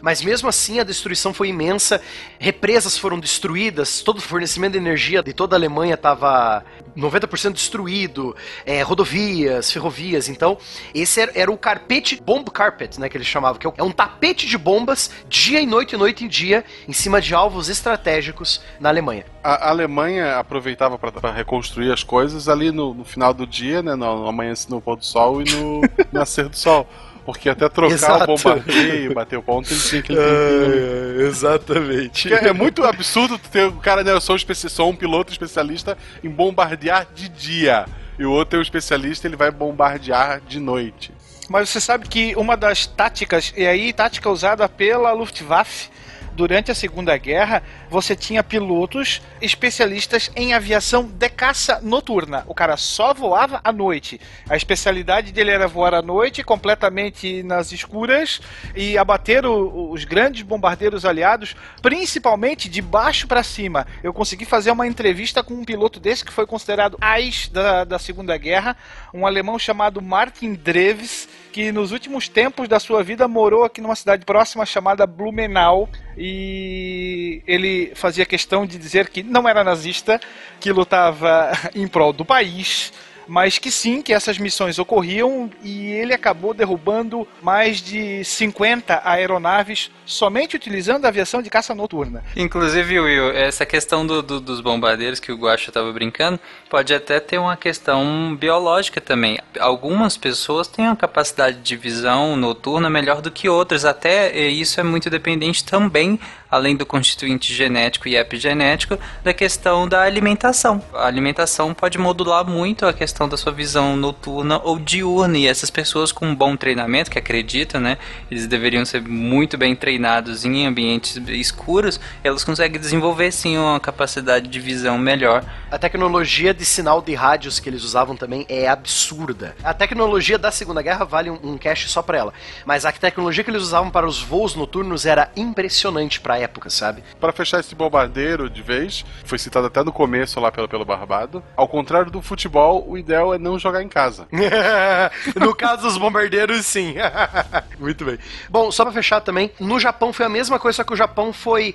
Speaker 5: mas mesmo assim a destruição foi imensa, represas foram destruídas, todo o fornecimento de energia de toda a Alemanha estava 90% destruído, é, rodovias, ferrovias, então esse era, era, o carpete, bomb carpet, né, que eles chamavam, que é um tapete de bombas dia e noite, noite em dia, em cima de alvos estratégicos na Alemanha.
Speaker 2: A Alemanha aproveitava para reconstruir as coisas ali no, no, final do dia, né, no, no amanhecer no pôr do sol e no nascer do sol. Porque até trocar Exato. o bombardeio e bater o ponto, ele tinha que.
Speaker 5: É, exatamente.
Speaker 2: É, é, muito absurdo ter o cara, né? Eu sou, um, sou um piloto especialista em bombardear de dia. E o outro é um especialista, ele vai bombardear de noite.
Speaker 6: Mas você sabe que uma das táticas, e aí tática usada pela Luftwaffe, durante a Segunda Guerra, você tinha pilotos especialistas em aviação de caça noturna. O cara só voava à noite. A especialidade dele era voar à noite, completamente nas escuras, e abater o, os grandes bombardeiros aliados, principalmente de baixo para cima. Eu consegui fazer uma entrevista com um piloto desse que foi considerado AIS da, da Segunda Guerra, um alemão chamado Martin Dreves, que nos últimos tempos da sua vida morou aqui numa cidade próxima chamada Blumenau e ele fazia questão de dizer que não era nazista, que lutava em prol do país, mas que sim, que essas missões ocorriam e ele acabou derrubando mais de 50 aeronaves somente utilizando a aviação de caça noturna.
Speaker 3: Inclusive, Will, essa questão do, do, dos bombardeiros que o Guacho estava brincando, pode até ter uma questão biológica também. Algumas pessoas têm uma capacidade de visão noturna melhor do que outras, até isso é muito dependente também além do constituinte genético e epigenético, da questão da alimentação. A alimentação pode modular muito a questão da sua visão noturna ou diurna, e essas pessoas com um bom treinamento, que acreditam, né, eles deveriam ser muito bem treinados em ambientes escuros, elas conseguem desenvolver sim uma capacidade de visão melhor.
Speaker 5: A tecnologia de sinal de rádios que eles usavam também é absurda. A tecnologia da Segunda Guerra vale um, um cache só para ela, mas a tecnologia que eles usavam para os voos noturnos era impressionante para época, sabe?
Speaker 2: Para fechar esse bombardeiro de vez, foi citado até no começo lá pelo, pelo Barbado. Ao contrário do futebol, o ideal é não jogar em casa.
Speaker 5: no caso dos bombardeiros, sim. Muito bem. Bom, só para fechar também, no Japão foi a mesma coisa, só que o Japão foi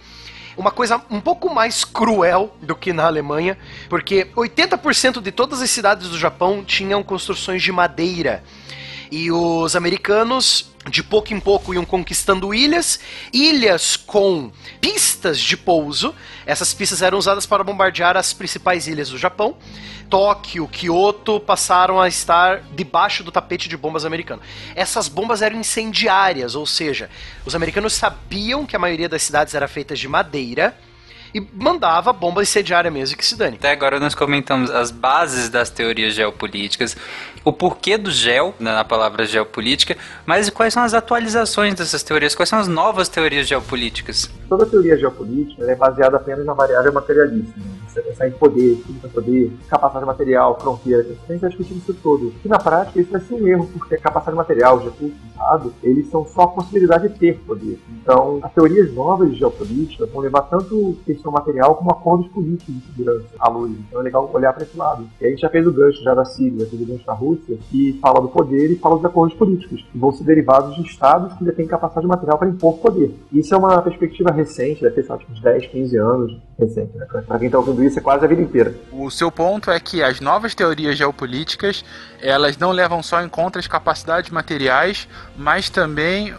Speaker 5: uma coisa um pouco mais cruel do que na Alemanha, porque 80% de todas as cidades do Japão tinham construções de madeira. E os americanos, de pouco em pouco, iam conquistando ilhas, ilhas com pistas de pouso. Essas pistas eram usadas para bombardear as principais ilhas do Japão. Tóquio, Kyoto passaram a estar debaixo do tapete de bombas americano. Essas bombas eram incendiárias, ou seja, os americanos sabiam que a maioria das cidades era feita de madeira e mandava bomba incendiária mesmo que se dane.
Speaker 3: Até agora nós comentamos as bases das teorias geopolíticas, o porquê do gel, né, na palavra geopolítica, mas quais são as atualizações dessas teorias, quais são as novas teorias geopolíticas?
Speaker 7: Toda teoria geopolítica é baseada apenas na variável materialista. Né? Você pensar em poder, tudo para poder, capacidade material, fronteira, você vai discutir isso todo. E na prática isso vai ser um erro, porque a capacidade material, recursos, dado, eles são só a possibilidade de ter poder. Então, as teorias novas de geopolítica vão levar tanto questão material como acordos políticos de segurança à luz. Então é legal olhar para esse lado. E a gente já fez o gancho já da Síria, fez o gancho da Rússia, que fala do poder e fala dos acordos políticos, que vão ser derivados de estados que já têm capacidade material para impor poder. Isso é uma perspectiva recente, deve ter, sei uns 10, 15 anos recente. Né? Para quem está ouvindo isso, é quase a vida inteira.
Speaker 4: O seu ponto é que as novas teorias geopolíticas, elas não levam só em conta as capacidades materiais, mas também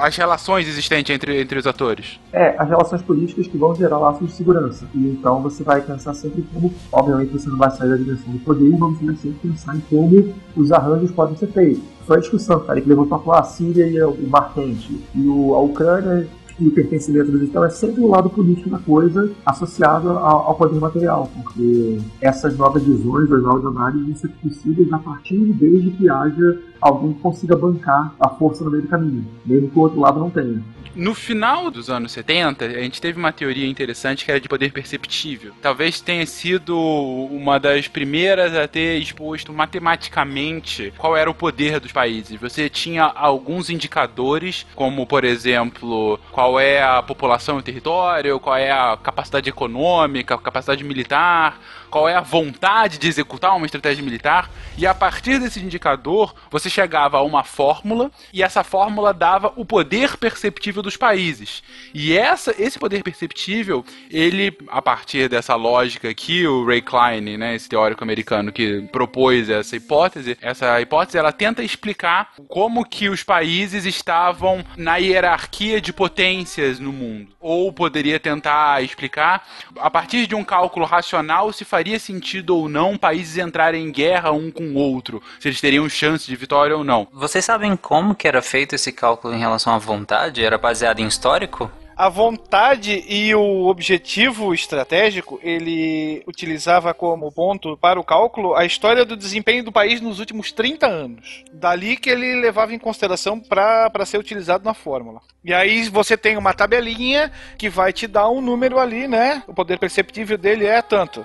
Speaker 4: as relações existentes entre, entre os atores.
Speaker 7: É, as relações políticas que vão gerar laços de segurança. E então você vai pensar sempre como, obviamente você não vai sair da dimensão do poder, mas você vai sempre pensar em como os arranjos podem ser feitos. Só a discussão, cara, que levantou a falar a Síria e o Mar Quente. E o, a Ucrânia e o pertencimento do digital é sempre o lado político da coisa associado ao, ao poder material, porque essas novas visões, as novas análises vão ser possíveis a partir desde que haja alguém que consiga bancar a força no meio do caminho, mesmo que o outro lado não tenha.
Speaker 4: No final dos anos 70, a gente teve uma teoria interessante que era de poder perceptível. Talvez tenha sido uma das primeiras a ter exposto matematicamente qual era o poder dos países. Você tinha alguns indicadores, como por exemplo, qual é a população e território, qual é a capacidade econômica, capacidade militar, qual é a vontade de executar uma estratégia militar, e a partir desse indicador você chegava a uma fórmula, e essa fórmula dava o poder perceptível dos países. E essa, esse poder perceptível, ele, a partir dessa lógica que o Ray Klein, né, esse teórico americano que propôs essa hipótese, essa hipótese ela tenta explicar como que os países estavam na hierarquia de potências no mundo. Ou poderia tentar explicar, a partir de um cálculo racional, se faria faria sentido ou não países entrarem em guerra um com o outro, se eles teriam chance de vitória ou não.
Speaker 3: Vocês sabem como que era feito esse cálculo em relação à vontade? Era baseado em histórico?
Speaker 6: a vontade e o objetivo estratégico, ele utilizava como ponto para o cálculo a história do desempenho do país nos últimos 30 anos. Dali que ele levava em consideração para ser utilizado na fórmula. E aí você tem uma tabelinha que vai te dar um número ali, né? O poder perceptível dele é tanto.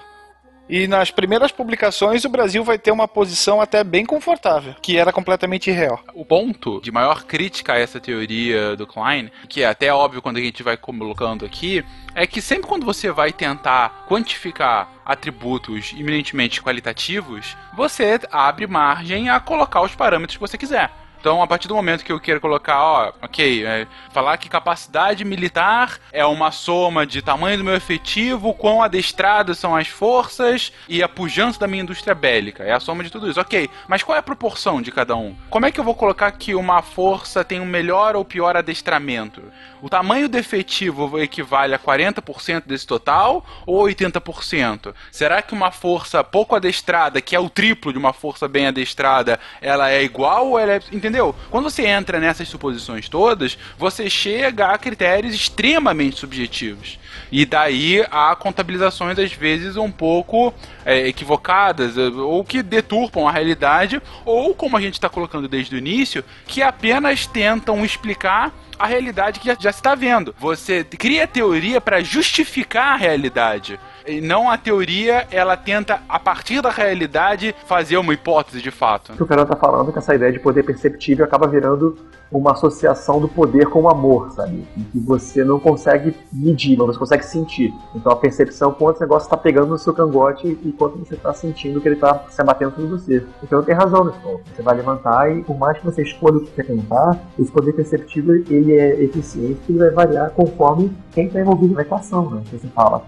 Speaker 6: E nas primeiras publicações o Brasil vai ter uma posição até bem confortável, que era completamente irreal.
Speaker 4: O ponto de maior crítica a essa teoria do Klein, que é até óbvio quando a gente vai colocando aqui, é que sempre quando você vai tentar quantificar atributos eminentemente qualitativos, você abre margem a colocar os parâmetros que você quiser. Então, a partir do momento que eu quero colocar, ó, ok, é, falar que capacidade militar é uma soma de tamanho do meu efetivo, quão adestradas são as forças e a pujança da minha indústria bélica. É a soma de tudo isso. Ok, mas qual é a proporção de cada um? Como é que eu vou colocar que uma força tem um melhor ou pior adestramento? O tamanho do efetivo equivale a 40% desse total ou 80%? Será que uma força pouco adestrada, que é o triplo de uma força bem adestrada, ela é igual ou ela é entendeu? Quando você entra nessas suposições todas, você chega a critérios extremamente subjetivos. E daí há contabilizações, às vezes, um pouco é, equivocadas, ou que deturpam a realidade, ou, como a gente está colocando desde o início, que apenas tentam explicar a realidade que já, já se está vendo. Você cria teoria para justificar a realidade. E não a teoria, ela tenta, a partir da realidade, fazer uma hipótese de fato.
Speaker 7: O que o cara tá falando é que essa ideia de poder perceptível acaba virando uma associação do poder com o amor, sabe? Em que você não consegue medir, mas você consegue sentir. Então a percepção quanto esse negócio está pegando no seu cangote e quanto você está sentindo que ele está se abatendo sobre você. Então tem razão nesse ponto. Você vai levantar e por mais que você escolha o que quer contar, esse poder perceptível ele é eficiente e vai variar conforme quem está envolvido na equação, né? Você fala,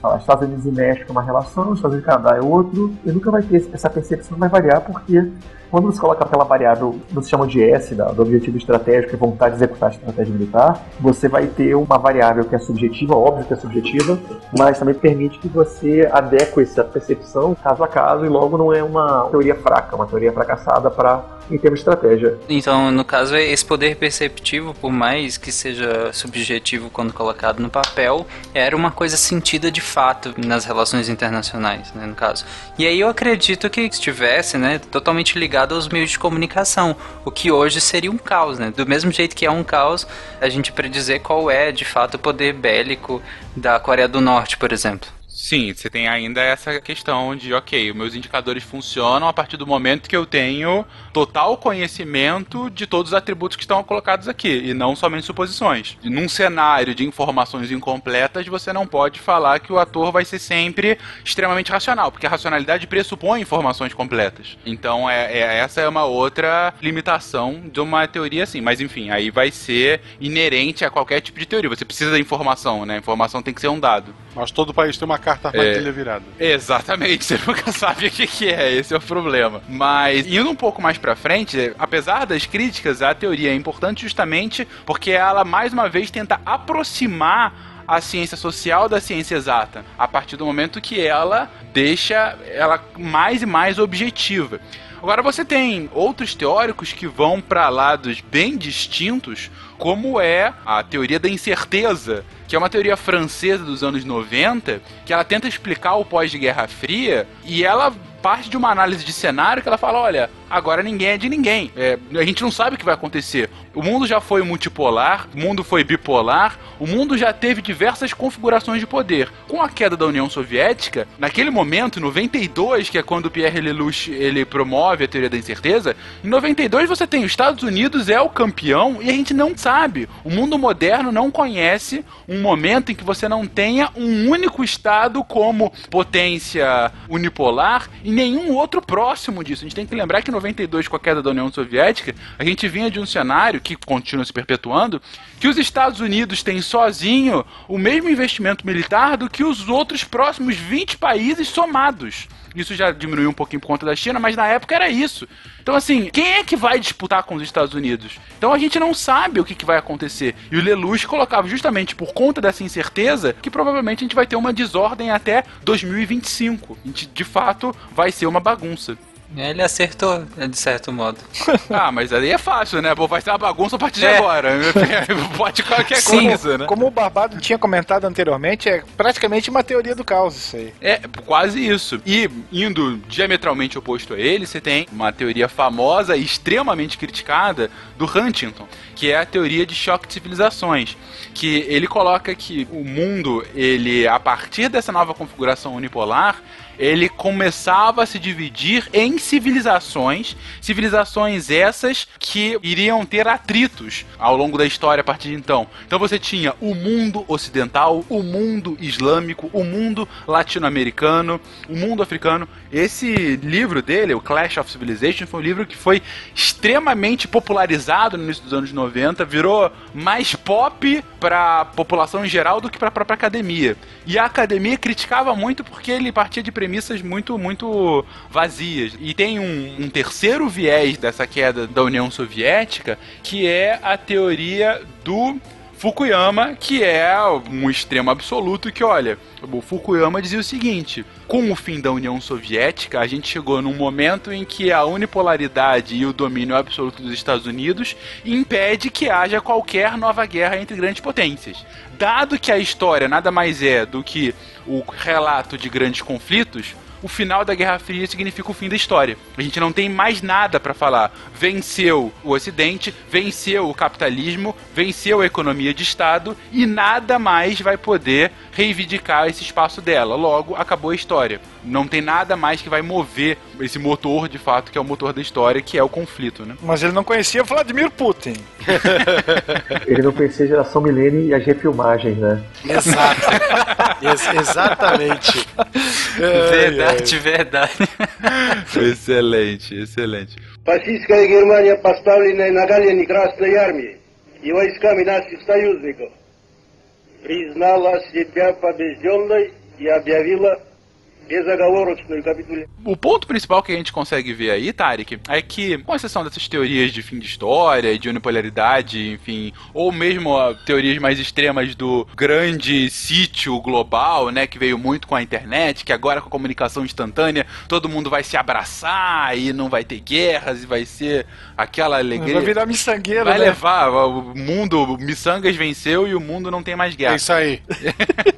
Speaker 7: tem Estados Unidos e México é uma relação, Estados Unidos e Canadá é outro, e nunca vai ter essa percepção, vai variar porque quando você coloca aquela variável, você chama de S, da, do objetivo estratégico e vontade de executar a estratégia militar, você vai ter uma variável que é subjetiva, óbvio que é subjetiva, mas também permite que você adeque essa percepção caso a caso e logo não é uma teoria fraca, uma teoria fracassada para em termos de estratégia.
Speaker 3: Então, no caso, esse poder perceptivo, por mais que seja subjetivo quando colocado no papel, era uma coisa sentida de fato nas relações internacionais, né, no caso. E aí eu acredito que estivesse, né, totalmente ligado ligado aos meios de comunicação, o que hoje seria um caos, né? Do mesmo jeito que é um caos a gente predizer qual é de fato o poder bélico da Coreia do Norte, por exemplo.
Speaker 4: Sim, você tem ainda essa questão de, ok, meus indicadores funcionam a partir do momento que eu tenho total conhecimento de todos os atributos que estão colocados aqui, e não somente suposições. Num cenário de informações incompletas, você não pode falar que o ator vai ser sempre extremamente racional, porque a racionalidade pressupõe informações completas. Então, é, é essa é uma outra limitação de uma teoria assim. Mas, enfim, aí vai ser inerente a qualquer tipo de teoria. Você precisa da informação, né? A informação tem que ser um dado.
Speaker 2: Mas todo país tem uma carta armadilha é, virada.
Speaker 4: Exatamente, você nunca sabe o que, que é, esse é o problema. Mas, indo um pouco mais pra frente, apesar das críticas, a teoria é importante justamente porque ela, mais uma vez, tenta aproximar a ciência social da ciência exata, a partir do momento que ela deixa ela mais e mais objetiva. Agora você tem outros teóricos que vão para lados bem distintos, como é a teoria da incerteza, que é uma teoria francesa dos anos 90, que ela tenta explicar o pós-Guerra Fria e ela parte de uma análise de cenário que ela fala: olha, agora ninguém é de ninguém. É, a gente não sabe o que vai acontecer. O mundo já foi multipolar, o mundo foi bipolar, o mundo já teve diversas configurações de poder. Com a queda da União Soviética, naquele momento, 92, que é quando Pierre Lelouch ele promove a teoria da incerteza, em 92 você tem os Estados Unidos é o campeão e a gente não sabe. O mundo moderno não conhece um momento em que você não tenha um único estado como potência unipolar e nenhum outro próximo disso. A gente tem que lembrar que 92, com a queda da União Soviética, a gente vinha de um cenário que continua se perpetuando, que os Estados Unidos têm sozinho o mesmo investimento militar do que os outros próximos 20 países somados. Isso já diminuiu um pouquinho por conta da China, mas na época era isso. Então, assim, quem é que vai disputar com os Estados Unidos? Então a gente não sabe o que, que vai acontecer. E o Lelouch colocava justamente por conta dessa incerteza que provavelmente a gente vai ter uma desordem até 2025. A gente, de fato, vai ser uma bagunça.
Speaker 3: Ele acertou, de certo modo.
Speaker 4: ah, mas aí é fácil, né? Pô, vai ser uma bagunça a partir de é. agora. Pode qualquer Sim, coisa, né?
Speaker 6: Como o Barbado tinha comentado anteriormente, é praticamente uma teoria do caos isso aí.
Speaker 4: É, quase isso. E indo diametralmente oposto a ele, você tem uma teoria famosa e extremamente criticada do Huntington, que é a teoria de choque de civilizações, que ele coloca que o mundo, ele a partir dessa nova configuração unipolar, ele começava a se dividir em civilizações, civilizações essas que iriam ter atritos ao longo da história a partir de então. Então você tinha o mundo ocidental, o mundo islâmico, o mundo latino-americano, o mundo africano. Esse livro dele, o Clash of Civilization, foi um livro que foi extremamente popularizado no início dos anos 90, virou mais pop para a população em geral do que para a própria academia. E a academia criticava muito porque ele partia de premissas muito, muito vazias. E tem um, um terceiro viés dessa queda da União Soviética, que é a teoria do Fukuyama, que é um extremo absoluto que, olha, o Fukuyama dizia o seguinte: com o fim da União Soviética, a gente chegou num momento em que a unipolaridade e o domínio absoluto dos Estados Unidos impede que haja qualquer nova guerra entre grandes potências. Dado que a história nada mais é do que o relato de grandes conflitos, o final da Guerra Fria significa o fim da história. A gente não tem mais nada para falar. Venceu o Ocidente, venceu o capitalismo, venceu a economia de Estado e nada mais vai poder reivindicar esse espaço dela. Logo, acabou a história. Não tem nada mais que vai mover esse motor, de fato, que é o motor da história, que é o conflito, né?
Speaker 6: Mas ele não conhecia Vladimir Putin.
Speaker 7: ele não conhecia a geração milênio e as refilmagens, né?
Speaker 5: Exato. Ex exatamente.
Speaker 3: Verdade, verdade.
Speaker 4: excelente, excelente.
Speaker 9: Фашистская Германия, поставленная на колени Красной Армии и войсками наших союзников, признала себя побежденной и объявила
Speaker 4: O ponto principal que a gente consegue ver aí, Tarek, é que, com exceção dessas teorias de fim de história, de unipolaridade, enfim, ou mesmo teorias mais extremas do grande sítio global, né, que veio muito com a internet, que agora com a comunicação instantânea todo mundo vai se abraçar e não vai ter guerras e vai ser aquela alegria.
Speaker 6: Vai virar miçangueira,
Speaker 4: Vai né? levar, o mundo, o miçangas venceu e o mundo não tem mais guerra. É
Speaker 6: isso aí.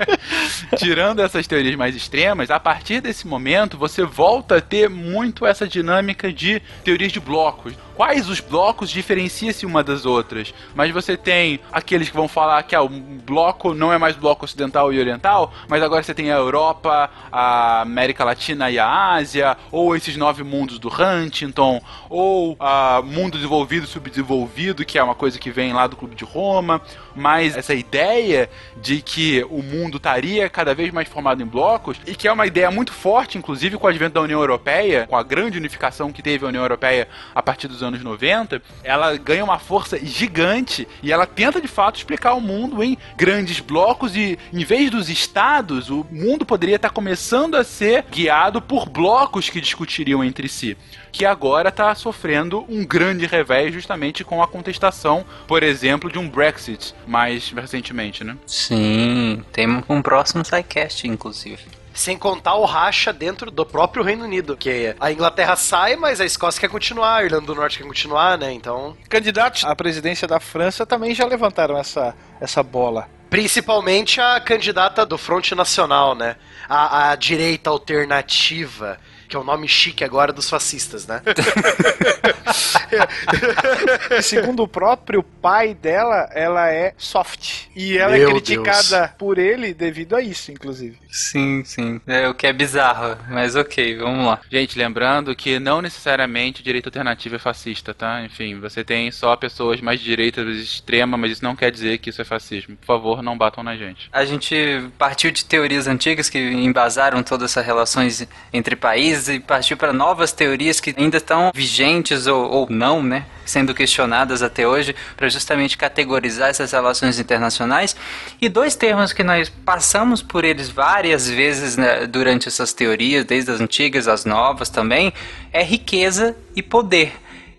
Speaker 4: Tirando essas teorias mais extremas, a partir partir desse momento, você volta a ter muito essa dinâmica de teorias de blocos quais os blocos diferenciam-se uma das outras. Mas você tem aqueles que vão falar que ah, o bloco não é mais bloco ocidental e oriental, mas agora você tem a Europa, a América Latina e a Ásia, ou esses nove mundos do Huntington, ou a mundo desenvolvido e subdesenvolvido, que é uma coisa que vem lá do Clube de Roma. Mas essa ideia de que o mundo estaria cada vez mais formado em blocos, e que é uma ideia muito forte, inclusive com o advento da União Europeia, com a grande unificação que teve a União Europeia a partir dos anos anos 90, ela ganha uma força gigante e ela tenta de fato explicar o mundo em grandes blocos e em vez dos estados, o mundo poderia estar começando a ser guiado por blocos que discutiriam entre si que agora está sofrendo um grande revés justamente com a contestação, por exemplo, de um Brexit mais recentemente, né?
Speaker 3: Sim, tem um próximo SciCast, inclusive.
Speaker 5: Sem contar o racha dentro do próprio Reino Unido, que a Inglaterra sai, mas a Escócia quer continuar, a Irlanda do Norte quer continuar, né? Então.
Speaker 6: Candidatos à presidência da França também já levantaram essa, essa bola.
Speaker 5: Principalmente a candidata do Fronte Nacional, né? A, a direita alternativa que é o nome chique agora dos fascistas, né?
Speaker 6: Segundo o próprio pai dela, ela é soft. E ela é Meu é criticada Deus. por ele devido a isso, inclusive.
Speaker 3: Sim, sim. É o que é bizarro, mas ok, vamos lá.
Speaker 4: Gente, lembrando que não necessariamente direita alternativa é fascista, tá? Enfim, você tem só pessoas mais direitas extrema, mas isso não quer dizer que isso é fascismo. Por favor, não batam na gente.
Speaker 3: A gente partiu de teorias antigas que embasaram todas essas relações entre países e partiu para novas teorias que ainda estão vigentes ou, ou não, né? Sendo questionadas até hoje, para justamente categorizar essas relações internacionais. E dois termos que nós passamos por eles várias vezes né, durante essas teorias, desde as antigas às novas também, é riqueza e poder.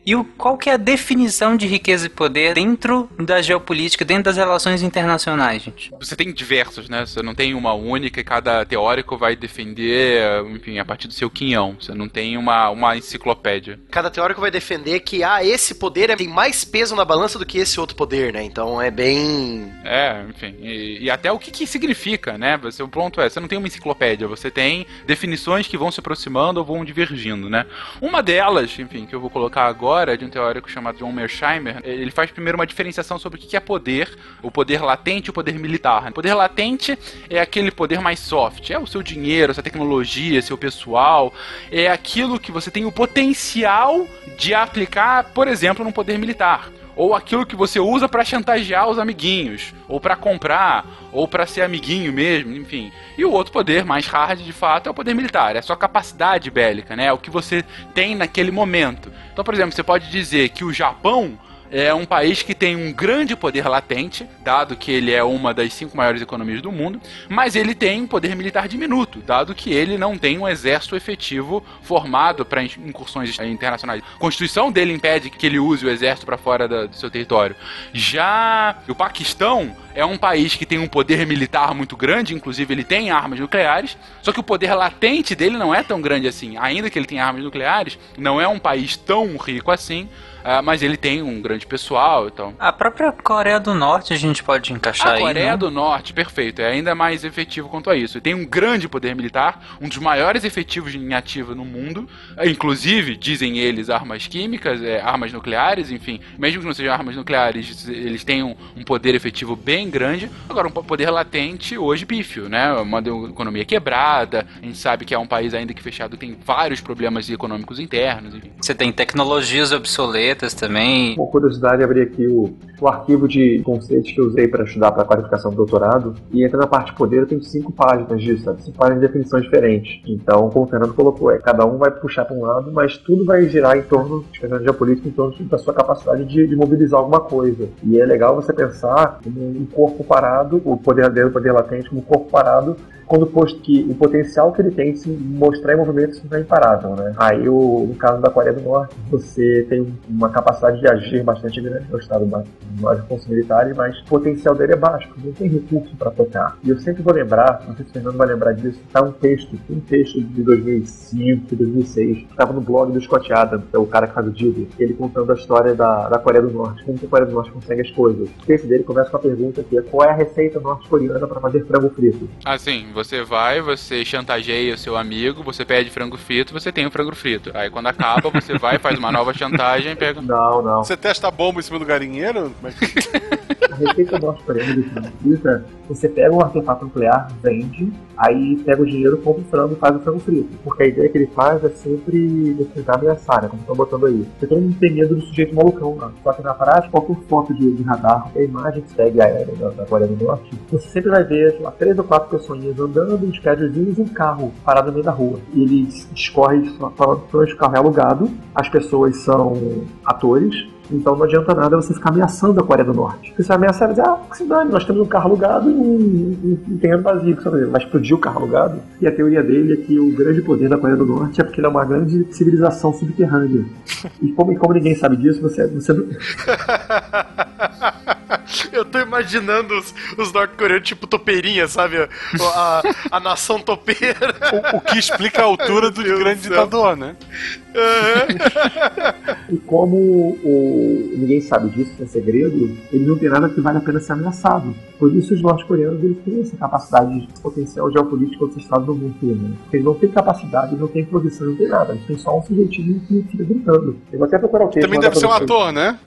Speaker 3: E o, qual que é a definição de riqueza e poder dentro da geopolítica, dentro das relações internacionais, gente?
Speaker 4: Você tem diversos, né? Você não tem uma única e cada teórico vai defender, enfim, a partir do seu quinhão. Você não tem uma, uma enciclopédia.
Speaker 5: Cada teórico vai defender que, ah, esse poder tem mais peso na balança do que esse outro poder, né? Então é bem...
Speaker 4: É, enfim. E, e até o que, que significa, né? Você, o ponto é, você não tem uma enciclopédia, você tem definições que vão se aproximando ou vão divergindo, né? Uma delas, enfim, que eu vou colocar agora agora de um teórico chamado John Mersheimer. Ele faz primeiro uma diferenciação sobre o que é poder, o poder latente e o poder militar. O poder latente é aquele poder mais soft, é o seu dinheiro, sua tecnologia, seu pessoal, é aquilo que você tem o potencial de aplicar, por exemplo, no poder militar ou aquilo que você usa para chantagear os amiguinhos, ou para comprar, ou para ser amiguinho mesmo, enfim. E o outro poder mais hard, de fato, é o poder militar, é a sua capacidade bélica, né? É o que você tem naquele momento. Então, por exemplo, você pode dizer que o Japão é um país que tem um grande poder latente, dado que ele é uma das cinco maiores economias do mundo, mas ele tem um poder militar diminuto, dado que ele não tem um exército efetivo formado para incursões internacionais. A Constituição dele impede que ele use o exército para fora do seu território. Já o Paquistão é um país que tem um poder militar muito grande, inclusive ele tem armas nucleares, só que o poder latente dele não é tão grande assim. Ainda que ele tenha armas nucleares, não é um país tão rico assim Uh, mas ele tem um grande pessoal, então.
Speaker 3: A própria Coreia do Norte a gente pode encaixar
Speaker 4: a aí. A Coreia
Speaker 3: né?
Speaker 4: do Norte, perfeito, é ainda mais efetivo quanto a isso. Ele tem um grande poder militar, um dos maiores efetivos em ativa no mundo, inclusive, dizem eles, armas químicas, é, armas nucleares, enfim, mesmo que não sejam armas nucleares, eles têm um, um poder efetivo bem grande. Agora, um poder latente hoje pífio, né? Uma economia quebrada, a gente sabe que é um país ainda que fechado tem vários problemas econômicos internos, enfim.
Speaker 3: Você tem tecnologias obsoletas também.
Speaker 7: Uma curiosidade, abrir aqui o, o arquivo de conceitos que eu usei para estudar para a qualificação do doutorado. E entra na parte de poder, eu tenho cinco páginas disso, sabe? cinco páginas de definições diferentes. Então, como o Fernando colocou, é, cada um vai puxar para um lado, mas tudo vai girar em torno, especialmente geopolítica, em torno da sua capacidade de, de, mobilizar alguma coisa. E é legal você pensar um corpo parado, o poder dele, o poder latente, como um corpo parado quando posto que o potencial que ele tem de se mostrar em movimentos não é imparável, né? Aí, o, no caso da Coreia do Norte, você tem uma capacidade de agir bastante grande, é o Estado mais recursos militares, mas o potencial dele é baixo, não tem recurso para tocar. E eu sempre vou lembrar, não sei se o Fernando vai lembrar disso, tá um texto, um texto de 2005, 2006, que estava no blog do Scott Adams, que é o cara que faz o Didi, ele contando a história da, da Coreia do Norte, como que a Coreia do Norte consegue as coisas. O texto dele começa com a pergunta que é qual é a receita norte-coreana para fazer frango frito?
Speaker 4: Ah, sim, você vai, você chantageia o seu amigo, você pede frango frito, você tem o frango frito. Aí quando acaba, você vai, faz uma nova chantagem e pega.
Speaker 7: Não, não.
Speaker 2: Você testa a bomba em cima do galinheiro? Como é que...
Speaker 7: a receita de frito é você pega um artefato nuclear, vende, aí pega o dinheiro, compra o frango e faz o frango frito. Porque a ideia que ele faz é sempre tentar ameaçar, né? Como estão botando aí. Você todo mundo tem medo do sujeito malucão lá. Só que na prática, qualquer foto de, de radar, qualquer imagem que segue aérea da, da Coreia do Norte, você sempre vai ver, sei lá, três ou quatro pessoas andando, uns casualzinhos e um carro parado no meio da rua. E ele discorre, falando que o carro é alugado, as pessoas são atores, então não adianta nada você ficar ameaçando a Coreia do Norte. Porque você ameaçar e dizer, ah, que se dane, nós temos um carro alugado e um, um, um terreno vazio. Que vai explodir o carro alugado. E a teoria dele é que o grande poder da Coreia do Norte é porque ele é uma grande civilização subterrânea. e como, como ninguém sabe disso, você, você
Speaker 5: Eu tô imaginando os, os norte-coreanos tipo topeirinha, sabe? A, a, a nação topeira.
Speaker 2: O, o, que explica a altura do grande ditador, né?
Speaker 7: Uhum. e como o, ninguém sabe disso, é segredo, ele não tem nada que vale a pena ser ameaçado. Por isso os norte-coreanos eles têm essa capacidade de potencial geopolítico dos Estados do mundo. Né? Eles não têm capacidade, não têm posição, não tem nada. Eles têm só um sujeitinho que fica gritando. Eu vou até procurar o texto.
Speaker 2: Também deve ser um ator, né?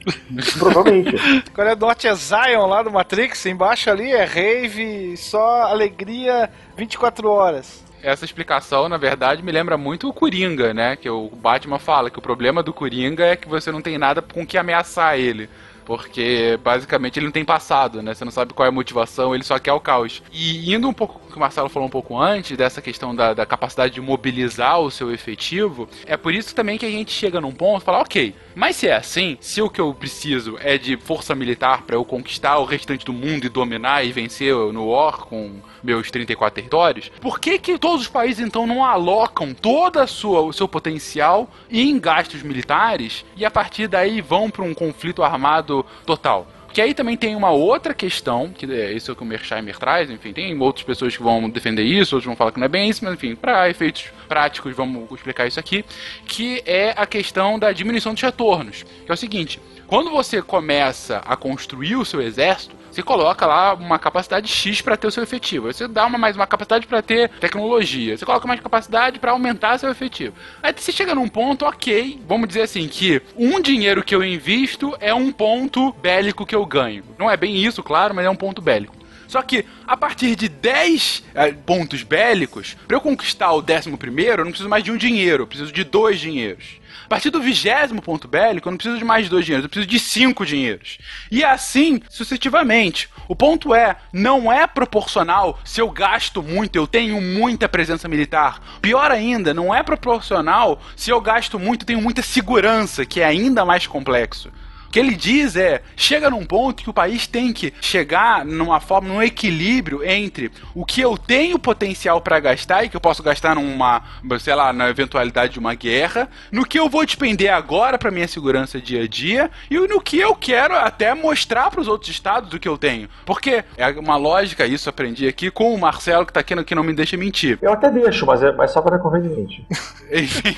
Speaker 7: Provavelmente.
Speaker 6: Coreia do Norte é Zion lá do Matrix, embaixo ali é rave, só alegria 24 horas
Speaker 4: essa explicação, na verdade, me lembra muito o Coringa, né? Que o Batman fala que o problema do Coringa é que você não tem nada com que ameaçar ele. Porque basicamente ele não tem passado, né? Você não sabe qual é a motivação, ele só quer o caos. E indo um pouco que o Marcelo falou um pouco antes, dessa questão da, da capacidade de mobilizar o seu efetivo, é por isso também que a gente chega num ponto e fala, ok, mas se é assim, se o que eu preciso é de força militar para eu conquistar o restante do mundo e dominar e vencer no War com meus 34 territórios, por que que todos os países então não alocam todo o seu potencial em gastos militares e a partir daí vão para um conflito armado total? Que aí também tem uma outra questão, que é isso que o Mersheimer traz, enfim, tem outras pessoas que vão defender isso, outros vão falar que não é bem isso, mas enfim, para efeitos práticos, vamos explicar isso aqui, que é a questão da diminuição dos retornos. Que é o seguinte, quando você começa a construir o seu exército, você coloca lá uma capacidade X para ter o seu efetivo. Você dá uma, mais uma capacidade para ter tecnologia. Você coloca mais capacidade para aumentar seu efetivo. Aí você chega num ponto, ok, vamos dizer assim, que um dinheiro que eu invisto é um ponto bélico que eu ganho. Não é bem isso, claro, mas é um ponto bélico. Só que a partir de 10 é, pontos bélicos, para eu conquistar o décimo primeiro, eu não preciso mais de um dinheiro, eu preciso de dois dinheiros. A partir do vigésimo ponto bélico, eu não preciso de mais dois dinheiros, eu preciso de cinco dinheiros. E assim, sucessivamente. O ponto é, não é proporcional se eu gasto muito, eu tenho muita presença militar. Pior ainda, não é proporcional se eu gasto muito, tenho muita segurança, que é ainda mais complexo que ele diz é: chega num ponto que o país tem que chegar numa forma, num equilíbrio entre o que eu tenho potencial para gastar e que eu posso gastar numa, sei lá, na eventualidade de uma guerra, no que eu vou depender agora para minha segurança dia a dia e no que eu quero até mostrar para os outros estados do que eu tenho. Porque é uma lógica, isso aprendi aqui com o Marcelo que tá aqui, que não me deixa mentir.
Speaker 7: Eu até deixo, mas é mas só quando é conveniente.
Speaker 6: Enfim.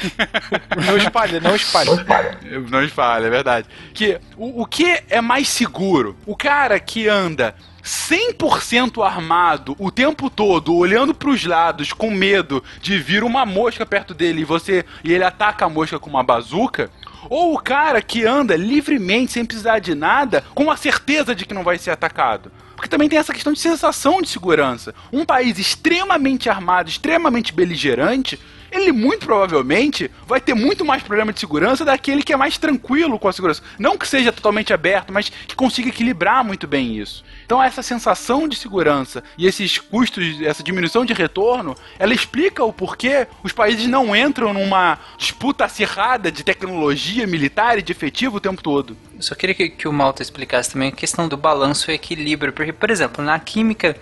Speaker 6: não espalha, não espalha.
Speaker 7: Não espalha.
Speaker 4: Não espalha, é verdade. Que o, o que é mais seguro? O cara que anda 100% armado o tempo todo, olhando para os lados com medo de vir uma mosca perto dele e você e ele ataca a mosca com uma bazuca, ou o cara que anda livremente sem precisar de nada, com a certeza de que não vai ser atacado. Porque também tem essa questão de sensação de segurança. Um país extremamente armado, extremamente beligerante, ele muito provavelmente vai ter muito mais problema de segurança daquele que é mais tranquilo com a segurança. Não que seja totalmente aberto, mas que consiga equilibrar muito bem isso. Então essa sensação de segurança e esses custos, essa diminuição de retorno, ela explica o porquê os países não entram numa disputa acirrada de tecnologia militar e de efetivo o tempo todo.
Speaker 3: Eu só queria que, que o Malta explicasse também a questão do balanço e equilíbrio, porque, por exemplo, na química,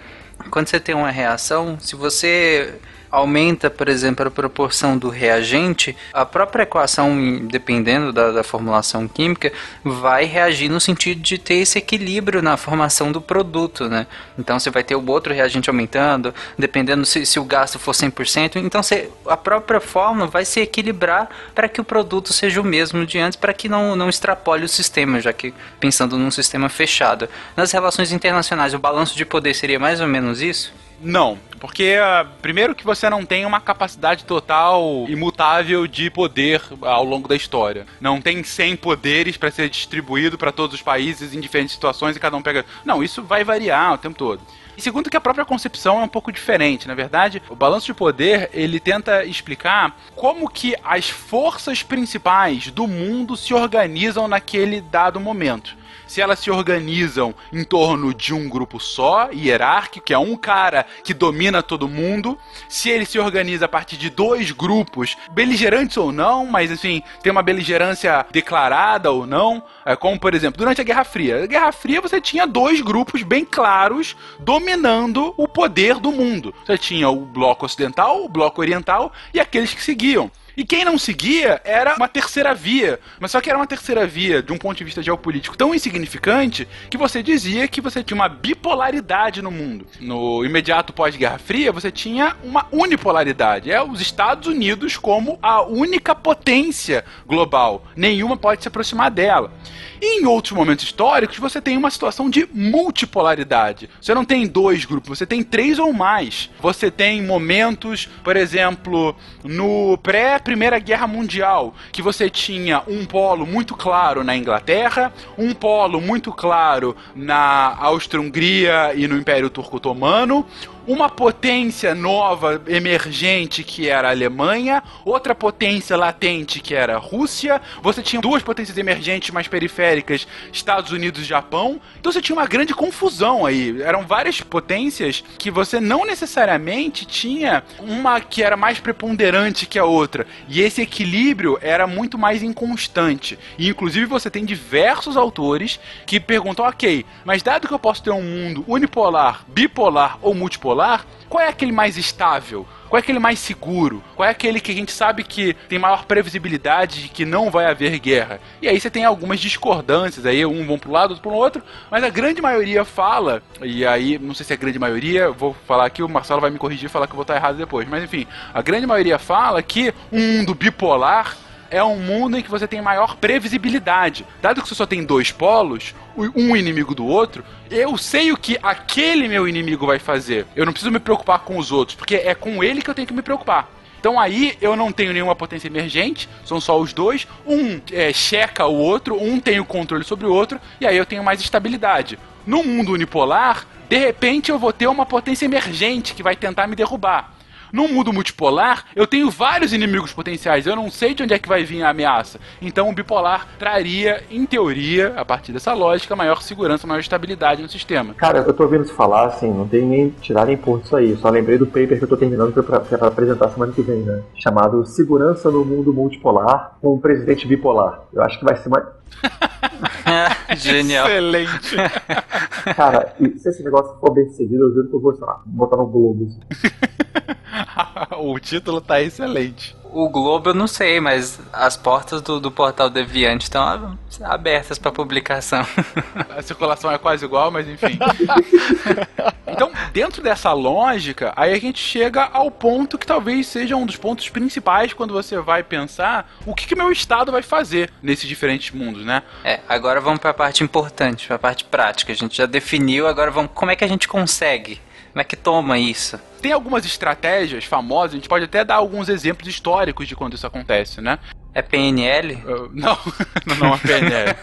Speaker 3: quando você tem uma reação, se você aumenta, por exemplo, a proporção do reagente, a própria equação, dependendo da, da, formulação química, vai reagir no sentido de ter esse equilíbrio na formação do produto, né? Então você vai ter o outro reagente aumentando, dependendo se, se o gasto for 100%, então você, a própria fórmula vai se equilibrar para que o produto seja o mesmo de antes, para que não, não extrapole o sistema, já que pensando num sistema fechado. Nas relações internacionais, o balanço de poder seria mais ou menos isso?
Speaker 4: Não, porque uh, primeiro que você não tem uma capacidade total imutável de poder ao longo da história. Não tem 100 poderes para ser distribuído para todos os países em diferentes situações e cada um pega. Não, isso vai variar o tempo todo. E segundo que a própria concepção é um pouco diferente. Na verdade, o balanço de poder, ele tenta explicar como que as forças principais do mundo se organizam naquele dado momento se elas se organizam em torno de um grupo só, hierárquico, que é um cara que domina todo mundo, se ele se organiza a partir de dois grupos, beligerantes ou não, mas enfim, tem uma beligerância declarada ou não, é, como por exemplo, durante a Guerra Fria. Na Guerra Fria você tinha dois grupos bem claros dominando o poder do mundo. Você tinha o bloco ocidental, o bloco oriental e aqueles que seguiam. E quem não seguia era uma terceira via. Mas só que era uma terceira via, de um ponto de vista geopolítico, tão insignificante que você dizia que você tinha uma bipolaridade no mundo. No imediato pós-Guerra Fria, você tinha uma unipolaridade. É os Estados Unidos como a única potência global. Nenhuma pode se aproximar dela. E em outros momentos históricos, você tem uma situação de multipolaridade. Você não tem dois grupos, você tem três ou mais. Você tem momentos, por exemplo, no pré-Primeira Guerra Mundial, que você tinha um polo muito claro na Inglaterra, um polo muito claro na Áustria-Hungria e no Império Turco-Otomano, uma potência nova emergente que era a Alemanha, outra potência latente que era a Rússia, você tinha duas potências emergentes mais periféricas, Estados Unidos e Japão. Então você tinha uma grande confusão aí. Eram várias potências que você não necessariamente tinha uma que era mais preponderante que a outra. E esse equilíbrio era muito mais inconstante. E inclusive você tem diversos autores que perguntam: ok, mas dado que eu posso ter um mundo unipolar, bipolar ou multipolar, qual é aquele mais estável? Qual é aquele mais seguro? Qual é aquele que a gente sabe que tem maior previsibilidade de que não vai haver guerra? E aí você tem algumas discordâncias, aí um vão um lado, outro para o outro, mas a grande maioria fala, e aí não sei se é a grande maioria, vou falar aqui, o Marcelo vai me corrigir e falar que eu vou estar errado depois, mas enfim, a grande maioria fala que um mundo bipolar é um mundo em que você tem maior previsibilidade. Dado que você só tem dois polos, um inimigo do outro, eu sei o que aquele meu inimigo vai fazer. Eu não preciso me preocupar com os outros, porque é com ele que eu tenho que me preocupar. Então aí eu não tenho nenhuma potência emergente, são só os dois. Um é, checa o outro, um tem o controle sobre o outro, e aí eu tenho mais estabilidade. No mundo unipolar, de repente eu vou ter uma potência emergente que vai tentar me derrubar. Num mundo multipolar, eu tenho vários inimigos potenciais. Eu não sei de onde é que vai vir a ameaça. Então o bipolar traria, em teoria, a partir dessa lógica, maior segurança, maior estabilidade no sistema.
Speaker 7: Cara, eu tô ouvindo se falar, assim, não tem nem tirar nem pôr disso aí. Eu só lembrei do paper que eu tô terminando pra, pra, apresentar semana que vem, né? Chamado Segurança no Mundo Multipolar com um Presidente Bipolar. Eu acho que vai ser mais.
Speaker 10: Genial.
Speaker 4: Excelente.
Speaker 7: Cara, se esse negócio for bem seguido, eu juro que eu vou, sei lá, botar no Globo.
Speaker 4: o título tá excelente.
Speaker 10: O Globo eu não sei, mas as portas do, do portal Deviante estão abertas para publicação.
Speaker 4: A circulação é quase igual, mas enfim. então, dentro dessa lógica, aí a gente chega ao ponto que talvez seja um dos pontos principais quando você vai pensar o que, que meu estado vai fazer nesses diferentes mundos, né?
Speaker 10: É, agora vamos para a parte importante, para a parte prática. A gente já definiu, agora vamos como é que a gente consegue como é que toma isso?
Speaker 4: Tem algumas estratégias famosas, a gente pode até dar alguns exemplos históricos de quando isso acontece, né?
Speaker 10: É PNL?
Speaker 4: Não, não é PNL.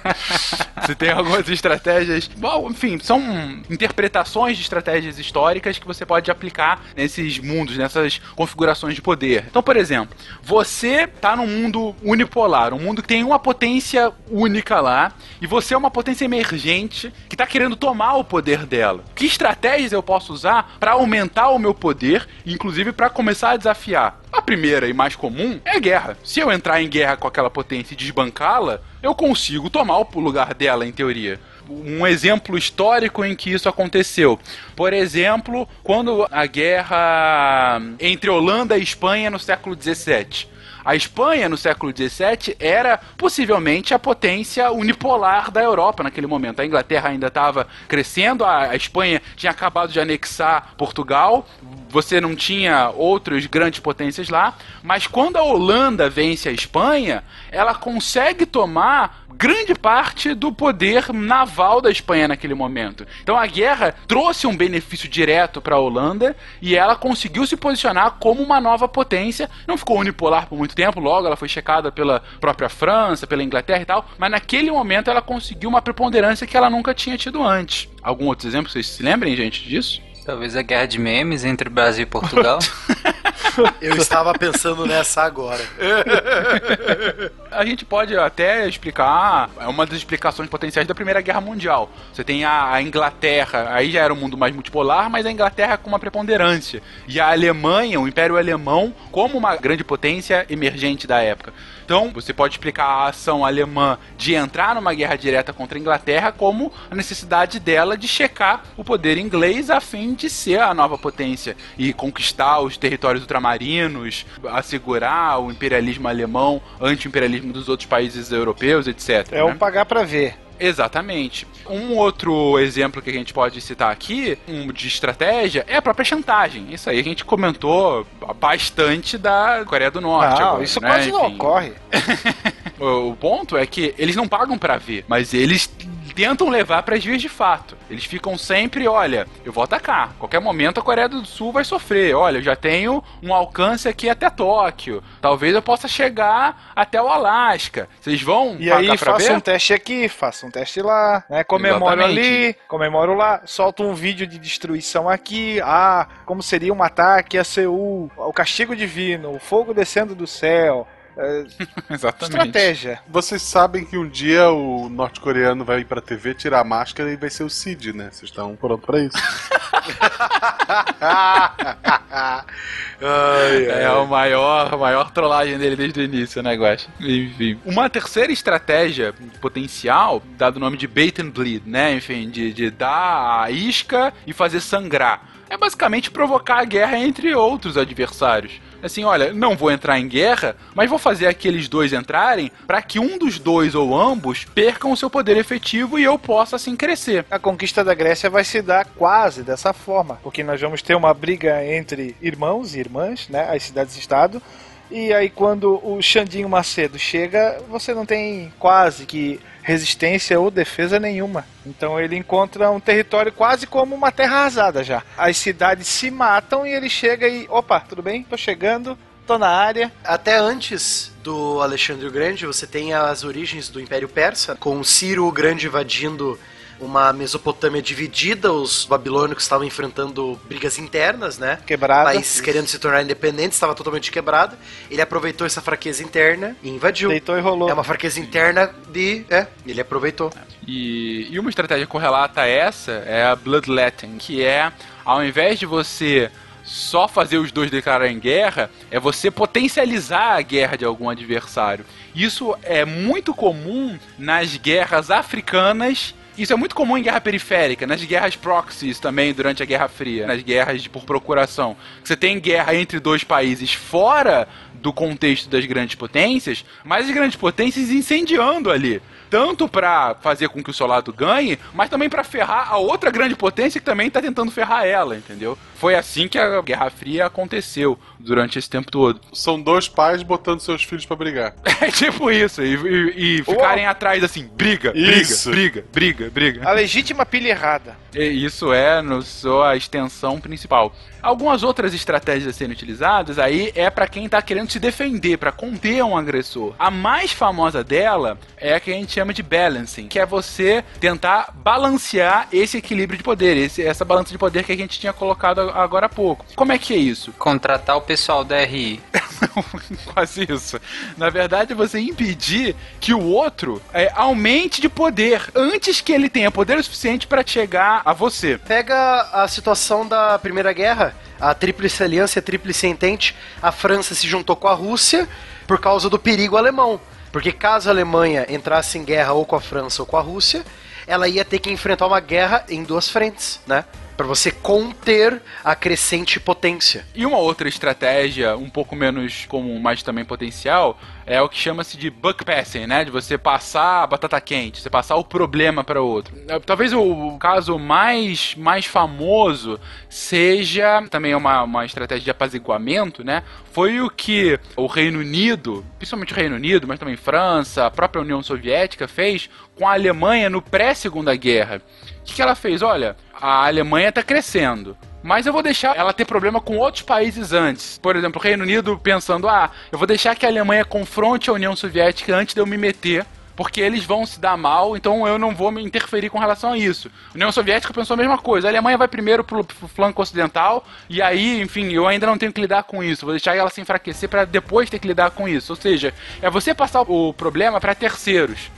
Speaker 4: você tem algumas estratégias. Bom, enfim, são interpretações de estratégias históricas que você pode aplicar nesses mundos, nessas configurações de poder. Então, por exemplo, você tá num mundo unipolar, um mundo que tem uma potência única lá, e você é uma potência emergente que tá querendo tomar o poder dela. Que estratégias eu posso usar para aumentar o meu poder, inclusive para começar a desafiar? A primeira e mais comum é guerra. Se eu entrar em guerra com aquela potência e desbancá-la, eu consigo tomar o lugar dela, em teoria um exemplo histórico em que isso aconteceu. Por exemplo, quando a guerra entre Holanda e Espanha no século XVII. A Espanha, no século XVII, era possivelmente a potência unipolar da Europa naquele momento. A Inglaterra ainda estava crescendo, a Espanha tinha acabado de anexar Portugal, você não tinha outras grandes potências lá, mas quando a Holanda vence a Espanha, ela consegue tomar grande parte do poder naval da Espanha naquele momento. Então a guerra trouxe um benefício direto para a Holanda e ela conseguiu se posicionar como uma nova potência. Não ficou unipolar por muito tempo, logo ela foi checada pela própria França, pela Inglaterra e tal, mas naquele momento ela conseguiu uma preponderância que ela nunca tinha tido antes. Algum outro exemplo? Vocês se lembrem, gente, disso?
Speaker 10: Talvez a guerra de memes entre Brasil e Portugal.
Speaker 5: Eu estava pensando nessa agora.
Speaker 4: a gente pode até explicar, é uma das explicações potenciais da Primeira Guerra Mundial. Você tem a, a, Inglaterra, aí já era um mundo mais multipolar, mas a Inglaterra com uma preponderância. E a Alemanha, o Império Alemão, como uma grande potência emergente da época. Então, você pode explicar a ação alemã de entrar numa guerra direta contra a Inglaterra como a necessidade dela de checar o poder inglês a fim de ser a nova potência e conquistar os territórios ultramarinos, assegurar o imperialismo alemão ante o imperialismo dos outros países europeus, etc.
Speaker 6: É né? um pagar para ver.
Speaker 4: Exatamente. Um outro exemplo que a gente pode citar aqui, um de estratégia, é a própria chantagem. Isso aí a gente comentou bastante da Coreia do Norte.
Speaker 6: Não,
Speaker 4: agora,
Speaker 6: isso
Speaker 4: né?
Speaker 6: quase não ocorre.
Speaker 4: o ponto é que eles não pagam para ver, mas eles tentam levar para as vias de fato. Eles ficam sempre, olha, eu vou atacar. Qualquer momento a Coreia do Sul vai sofrer. Olha, eu já tenho um alcance aqui até Tóquio. Talvez eu possa chegar até o Alasca. Vocês vão
Speaker 6: E aí faça um teste aqui, faça um teste lá, né? Comemoro ali, comemoro lá, solta um vídeo de destruição aqui. Ah, como seria um ataque a Seul, o castigo divino, o fogo descendo do céu. É,
Speaker 2: Exatamente.
Speaker 6: Estratégia.
Speaker 2: Vocês sabem que um dia o norte-coreano vai ir pra TV tirar a máscara e vai ser o Cid, né? Vocês estão prontos pra isso?
Speaker 4: ai, ai. É o maior, a maior trollagem dele desde o início, né, Guax? Enfim. Uma terceira estratégia potencial, dado o nome de bait and bleed, né? Enfim, de, de dar a isca e fazer sangrar. É basicamente provocar a guerra entre outros adversários assim, olha, não vou entrar em guerra, mas vou fazer aqueles dois entrarem para que um dos dois ou ambos percam o seu poder efetivo e eu possa assim crescer.
Speaker 6: A conquista da Grécia vai se dar quase dessa forma, porque nós vamos ter uma briga entre irmãos e irmãs, né, as cidades-estado, e aí quando o Xandinho Macedo chega, você não tem quase que resistência ou defesa nenhuma. Então ele encontra um território quase como uma terra arrasada já. As cidades se matam e ele chega e, opa, tudo bem? Tô chegando, tô na área.
Speaker 5: Até antes do Alexandre o Grande, você tem as origens do Império Persa, com Ciro o Grande invadindo uma Mesopotâmia dividida, os babilônicos estavam enfrentando brigas internas, né?
Speaker 6: Quebrada.
Speaker 5: Países querendo se tornar independentes, estava totalmente quebrado. Ele aproveitou essa fraqueza interna e invadiu.
Speaker 6: Deitou e rolou.
Speaker 5: É uma fraqueza interna de. É, ele aproveitou.
Speaker 4: E, e uma estratégia correlata a essa é a Bloodletting, que é ao invés de você só fazer os dois declararem guerra, é você potencializar a guerra de algum adversário. Isso é muito comum nas guerras africanas isso é muito comum em guerra periférica, nas guerras proxies também durante a Guerra Fria, nas guerras de, por procuração. Você tem guerra entre dois países fora do contexto das grandes potências, mas as grandes potências incendiando ali tanto para fazer com que o seu lado ganhe, mas também para ferrar a outra grande potência que também tá tentando ferrar ela, entendeu? Foi assim que a Guerra Fria aconteceu durante esse tempo todo.
Speaker 2: São dois pais botando seus filhos para brigar.
Speaker 4: É tipo isso, e, e, e ficarem atrás assim, briga, isso. briga, briga, briga, briga.
Speaker 6: A legítima pilha errada.
Speaker 4: E isso é no sua extensão principal. Algumas outras estratégias a serem utilizadas aí é para quem tá querendo se defender, para conter um agressor. A mais famosa dela é a que a gente chama de balancing, que é você tentar balancear esse equilíbrio de poder, esse, essa balança de poder que a gente tinha colocado agora há pouco. Como é que é isso?
Speaker 10: Contratar o pessoal da RI.
Speaker 4: Não, quase isso. Na verdade, você impedir que o outro é, aumente de poder antes que ele tenha poder o suficiente para chegar a você.
Speaker 5: Pega a situação da Primeira Guerra a Tríplice Aliança e a Tríplice Entente, a França se juntou com a Rússia por causa do perigo alemão. Porque caso a Alemanha entrasse em guerra ou com a França ou com a Rússia, ela ia ter que enfrentar uma guerra em duas frentes, né? para você conter a crescente potência.
Speaker 4: E uma outra estratégia, um pouco menos comum, mas também potencial, é o que chama-se de buck passing, né? De você passar a batata quente, você passar o problema para outro. É, talvez o caso mais, mais famoso seja também uma, uma estratégia de apaziguamento, né? Foi o que o Reino Unido, principalmente o Reino Unido, mas também França, a própria União Soviética fez com a Alemanha no pré-segunda guerra. O que, que ela fez? Olha, a Alemanha está crescendo. Mas eu vou deixar ela ter problema com outros países antes. Por exemplo, o Reino Unido pensando: ah, eu vou deixar que a Alemanha confronte a União Soviética antes de eu me meter porque eles vão se dar mal, então eu não vou me interferir com relação a isso. A União Soviética pensou a mesma coisa. A Alemanha vai primeiro pro, pro flanco ocidental, e aí, enfim, eu ainda não tenho que lidar com isso. Vou deixar ela se enfraquecer para depois ter que lidar com isso. Ou seja, é você passar o problema para terceiros.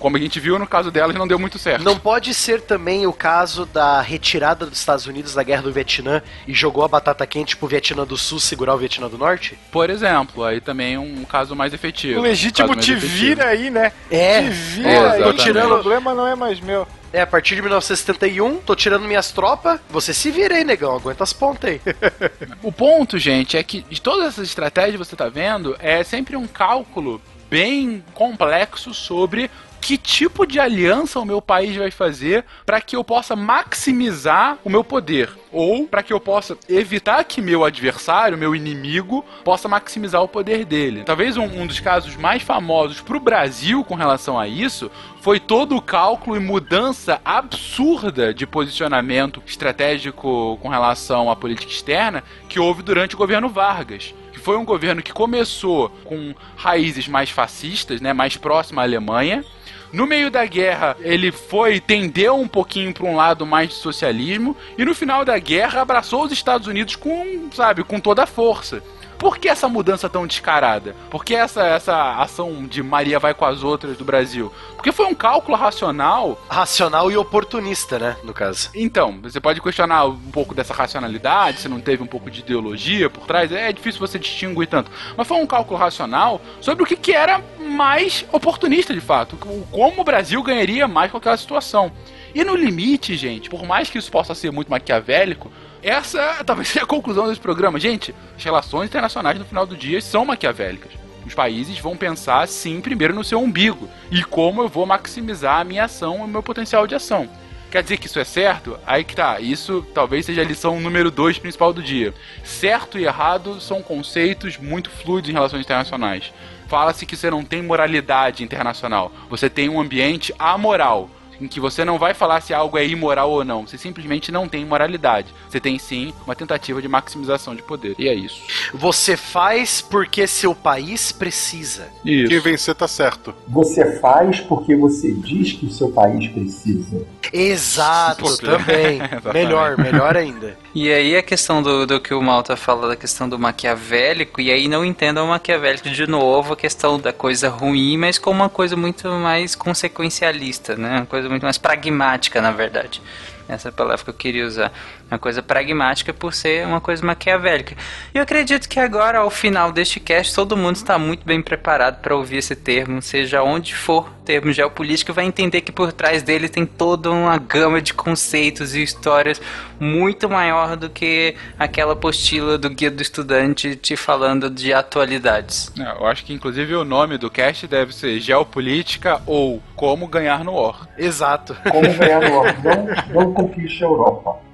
Speaker 4: Como a gente viu no caso delas, não deu muito certo.
Speaker 5: Não pode ser também o caso da retirada dos Estados Unidos da guerra do Vietnã e jogou a batata quente pro Vietnã do Sul segurar o Vietnã do Norte?
Speaker 4: Por exemplo, aí também um caso mais efetivo.
Speaker 6: O legítimo
Speaker 4: um
Speaker 6: te
Speaker 4: efetivo.
Speaker 6: vira aí, né?
Speaker 5: É.
Speaker 6: Te vira
Speaker 4: É,
Speaker 6: aí.
Speaker 4: exatamente.
Speaker 6: tirando o problema não é mais meu.
Speaker 5: É, a partir de 1971, tô tirando minhas tropas. Você se vira aí, negão. Aguenta as pontas aí.
Speaker 4: O ponto, gente, é que de todas essas estratégias que você tá vendo, é sempre um cálculo bem complexo sobre que tipo de aliança o meu país vai fazer para que eu possa maximizar o meu poder ou para que eu possa evitar que meu adversário, meu inimigo, possa maximizar o poder dele. Talvez um, um dos casos mais famosos para o Brasil com relação a isso foi todo o cálculo e mudança absurda de posicionamento estratégico com relação à política externa que houve durante o governo Vargas que foi um governo que começou com raízes mais fascistas, né, mais próximo à Alemanha. No meio da guerra, ele foi tendeu um pouquinho para um lado mais de socialismo e no final da guerra abraçou os Estados Unidos com, sabe, com toda a força. Por que essa mudança tão descarada? Por que essa, essa ação de Maria vai com as outras do Brasil? Porque foi um cálculo racional
Speaker 5: Racional e oportunista, né? No caso.
Speaker 4: então, você pode questionar um pouco dessa racionalidade, se não teve um pouco de ideologia por trás, é difícil você distinguir tanto. Mas foi um cálculo racional sobre o que, que era mais oportunista de fato, como o Brasil ganharia mais com aquela situação. E no limite, gente, por mais que isso possa ser muito maquiavélico, essa talvez seja a conclusão desse programa. Gente, as relações internacionais no final do dia são maquiavélicas. Os países vão pensar, sim, primeiro no seu umbigo e como eu vou maximizar a minha ação e o meu potencial de ação. Quer dizer que isso é certo? Aí que tá. Isso talvez seja a lição número 2 principal do dia. Certo e errado são conceitos muito fluidos em relações internacionais. Fala-se que você não tem moralidade internacional. Você tem um ambiente amoral. Em que você não vai falar se algo é imoral ou não. Você simplesmente não tem moralidade. Você tem sim uma tentativa de maximização de poder. E é isso.
Speaker 5: Você faz porque seu país precisa.
Speaker 2: Quem
Speaker 4: Isso.
Speaker 2: vencer tá certo.
Speaker 7: Você faz porque você diz que o seu país precisa.
Speaker 5: Exato, também. melhor, melhor ainda.
Speaker 3: E aí a questão do, do que o Malta fala da questão do maquiavélico, e aí não entendam o maquiavélico de novo, a questão da coisa ruim, mas como uma coisa muito mais consequencialista, né? Uma coisa muito mais pragmática, na verdade. Essa é palavra que eu queria usar. Uma coisa pragmática por ser uma coisa maquiavélica. E eu acredito que agora, ao final deste cast, todo mundo está muito bem preparado para ouvir esse termo, seja onde for termo geopolítico, vai entender que por trás dele tem toda uma gama de conceitos e histórias muito maior do que aquela apostila do guia do estudante te falando de atualidades.
Speaker 4: É, Eu acho que inclusive o nome do cast deve ser Geopolítica ou Como Ganhar no War.
Speaker 5: Exato.
Speaker 7: Como ganhar no War? Não, não conquiste a Europa.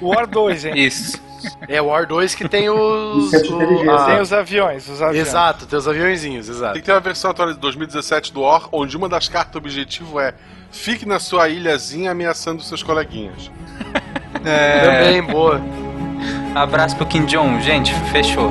Speaker 6: War 2, hein?
Speaker 3: Isso.
Speaker 5: É o War 2 que tem os.
Speaker 7: É
Speaker 5: a-
Speaker 6: Tem os aviões, os aviões.
Speaker 5: Exato, tem os aviãozinhos, exato.
Speaker 2: Tem que ter uma versão atual de 2017 do War, onde uma das cartas objetivo é fique na sua ilhazinha ameaçando seus coleguinhas.
Speaker 5: Também, boa.
Speaker 3: Abraço pro Kim Jong, gente, fechou.